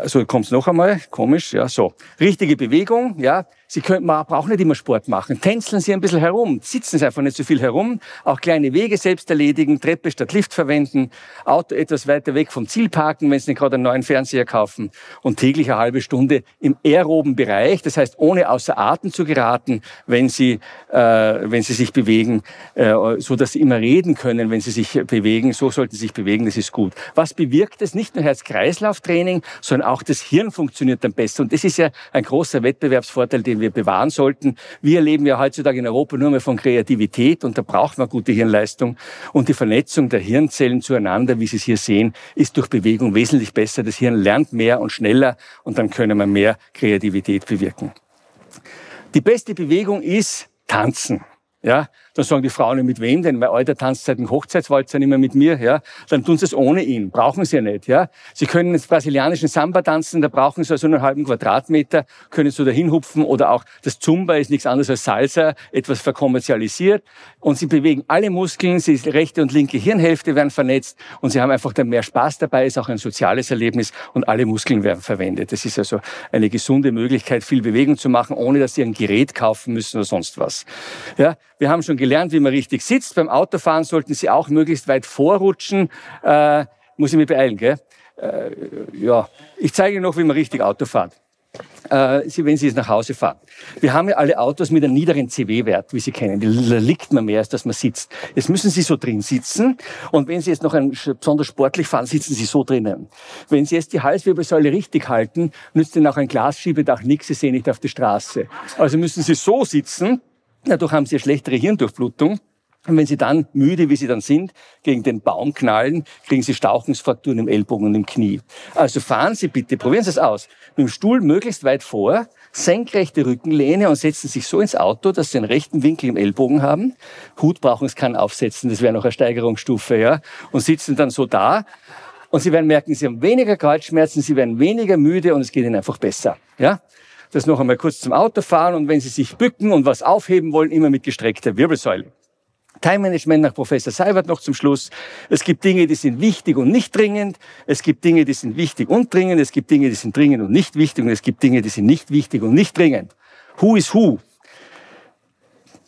So kommt's noch einmal, komisch, ja, so. Richtige Bewegung, ja. Sie können, man braucht nicht immer Sport machen. Tänzeln Sie ein bisschen herum, sitzen Sie einfach nicht so viel herum. Auch kleine Wege selbst erledigen, Treppe statt Lift verwenden, Auto etwas weiter weg vom Ziel parken, wenn Sie nicht gerade einen neuen Fernseher kaufen und täglich eine halbe Stunde im aeroben Bereich, das heißt ohne außer Atem zu geraten, wenn Sie, äh, wenn Sie sich bewegen, äh, so dass Sie immer reden können, wenn Sie sich bewegen. So sollten Sie sich bewegen, das ist gut. Was bewirkt es? Nicht nur Herz-Kreislauf-Training, sondern auch das Hirn funktioniert dann besser. Und das ist ja ein großer Wettbewerbsvorteil, den wir bewahren sollten. Wir leben ja heutzutage in Europa nur mehr von Kreativität und da braucht man gute Hirnleistung. Und die Vernetzung der Hirnzellen zueinander, wie Sie es hier sehen, ist durch Bewegung wesentlich besser. Das Hirn lernt mehr und schneller und dann können wir mehr Kreativität bewirken. Die beste Bewegung ist Tanzen. Ja, dann sagen die Frauen, mit wem denn? Mein Alter tanzt seit dem Hochzeitswalzer nicht mehr mit mir. Ja, dann tun sie es ohne ihn. Brauchen sie ja nicht. Ja, sie können jetzt brasilianischen Samba tanzen, da brauchen sie also einen halben Quadratmeter, können so dahin hupfen oder auch das Zumba ist nichts anderes als Salsa, etwas verkommerzialisiert und sie bewegen alle Muskeln, die rechte und linke Hirnhälfte werden vernetzt und sie haben einfach dann mehr Spaß dabei, ist auch ein soziales Erlebnis und alle Muskeln werden verwendet. Das ist also eine gesunde Möglichkeit, viel Bewegung zu machen, ohne dass sie ein Gerät kaufen müssen oder sonst was. Ja, wir haben schon gelernt, wie man richtig sitzt. Beim Autofahren sollten Sie auch möglichst weit vorrutschen. Äh, muss ich mich beeilen, gell? Äh, ja, ich zeige Ihnen noch, wie man richtig Auto fährt. Äh, Sie, wenn Sie jetzt nach Hause fahren. Wir haben ja alle Autos mit einem niederen CW-Wert, wie Sie kennen. Da liegt man mehr, als dass man sitzt. Jetzt müssen Sie so drin sitzen. Und wenn Sie jetzt noch ein, besonders sportlich fahren, sitzen Sie so drinnen. Wenn Sie jetzt die Halswirbelsäule richtig halten, nützt Ihnen auch ein Glasschiebedach nichts. Sie sehen nicht auf die Straße. Also müssen Sie so sitzen, Dadurch haben sie eine schlechtere Hirndurchblutung. Und wenn sie dann, müde wie sie dann sind, gegen den Baum knallen, kriegen sie Stauchungsfrakturen im Ellbogen und im Knie. Also fahren Sie bitte, probieren Sie es aus, mit dem Stuhl möglichst weit vor, senkrechte Rückenlehne und setzen sich so ins Auto, dass Sie einen rechten Winkel im Ellbogen haben. Hut brauchen Sie keinen aufsetzen, das wäre noch eine Steigerungsstufe, ja. Und sitzen dann so da. Und Sie werden merken, Sie haben weniger Kreuzschmerzen, Sie werden weniger müde und es geht Ihnen einfach besser, ja das noch einmal kurz zum Autofahren und wenn Sie sich bücken und was aufheben wollen, immer mit gestreckter Wirbelsäule. Time Management nach Professor Seibert noch zum Schluss. Es gibt Dinge, die sind wichtig und nicht dringend. Es gibt Dinge, die sind wichtig und dringend. Es gibt Dinge, die sind dringend und nicht wichtig. Und es gibt Dinge, die sind nicht wichtig und nicht dringend. Who is who?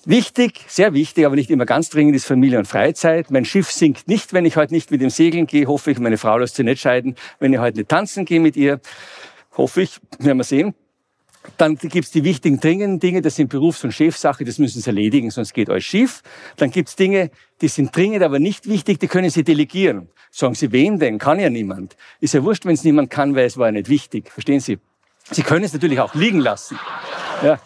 Wichtig, sehr wichtig, aber nicht immer ganz dringend ist Familie und Freizeit. Mein Schiff sinkt nicht, wenn ich heute nicht mit dem Segeln gehe. Hoffe ich, meine Frau lässt sich nicht scheiden, wenn ich heute nicht tanzen gehe mit ihr. Hoffe ich, werden wir sehen. Dann gibt's die wichtigen, dringenden Dinge, das sind Berufs- und Chefsache, das müssen Sie erledigen, sonst geht euch schief. Dann gibt's Dinge, die sind dringend, aber nicht wichtig, die können Sie delegieren. Sagen Sie, wen denn? Kann ja niemand. Ist ja wurscht, wenn es niemand kann, weil es war ja nicht wichtig. Verstehen Sie? Sie können es natürlich auch liegen lassen. Ja.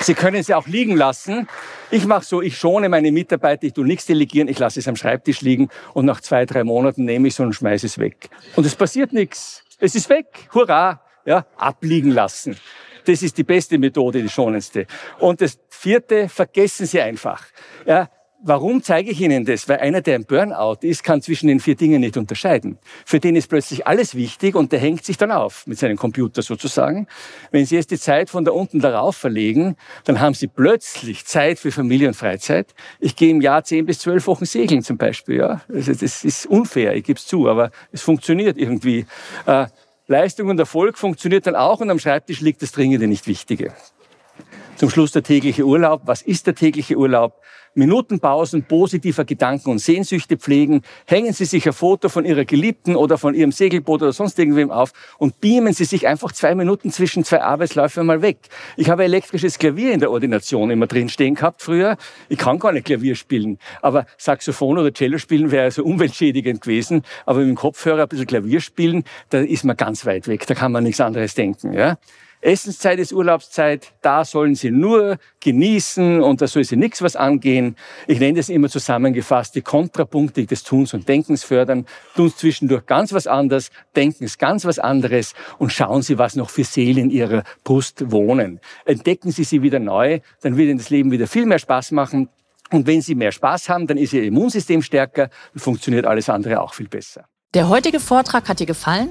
Sie können es ja auch liegen lassen. Ich mache so, ich schone meine Mitarbeiter, ich tue nichts delegieren, ich lasse es am Schreibtisch liegen und nach zwei, drei Monaten nehme ich es und schmeiße es weg. Und es passiert nichts. Es ist weg. Hurra! Ja, abliegen lassen. Das ist die beste Methode, die schonendste. Und das vierte, vergessen Sie einfach. Ja, Warum zeige ich Ihnen das? Weil einer, der im Burnout ist, kann zwischen den vier Dingen nicht unterscheiden. Für den ist plötzlich alles wichtig und der hängt sich dann auf mit seinem Computer sozusagen. Wenn Sie jetzt die Zeit von da unten darauf verlegen, dann haben Sie plötzlich Zeit für Familie und Freizeit. Ich gehe im Jahr zehn bis zwölf Wochen segeln zum Beispiel. Ja, also das ist unfair, ich gebe es zu, aber es funktioniert irgendwie. Leistung und Erfolg funktioniert dann auch und am Schreibtisch liegt das Dringende, nicht Wichtige. Zum Schluss der tägliche Urlaub. Was ist der tägliche Urlaub? Minutenpausen positiver Gedanken und Sehnsüchte pflegen. Hängen Sie sich ein Foto von Ihrer Geliebten oder von Ihrem Segelboot oder sonst irgendwem auf und beamen Sie sich einfach zwei Minuten zwischen zwei Arbeitsläufen mal weg. Ich habe elektrisches Klavier in der Ordination immer drin stehen gehabt früher. Ich kann gar nicht Klavier spielen, aber Saxophon oder Cello spielen wäre so umweltschädigend gewesen. Aber mit dem Kopfhörer ein bisschen Klavier spielen, da ist man ganz weit weg. Da kann man nichts anderes denken. Ja? Essenszeit ist Urlaubszeit, da sollen Sie nur genießen und da soll Sie nichts was angehen. Ich nenne das immer zusammengefasst, die Kontrapunkte des Tuns und Denkens fördern. Tun zwischendurch ganz was anderes, denken es ganz was anderes und schauen Sie, was noch für Seelen in Ihrer Brust wohnen. Entdecken Sie sie wieder neu, dann wird Ihnen das Leben wieder viel mehr Spaß machen. Und wenn Sie mehr Spaß haben, dann ist Ihr Immunsystem stärker und funktioniert alles andere auch viel besser. Der heutige Vortrag hat dir gefallen?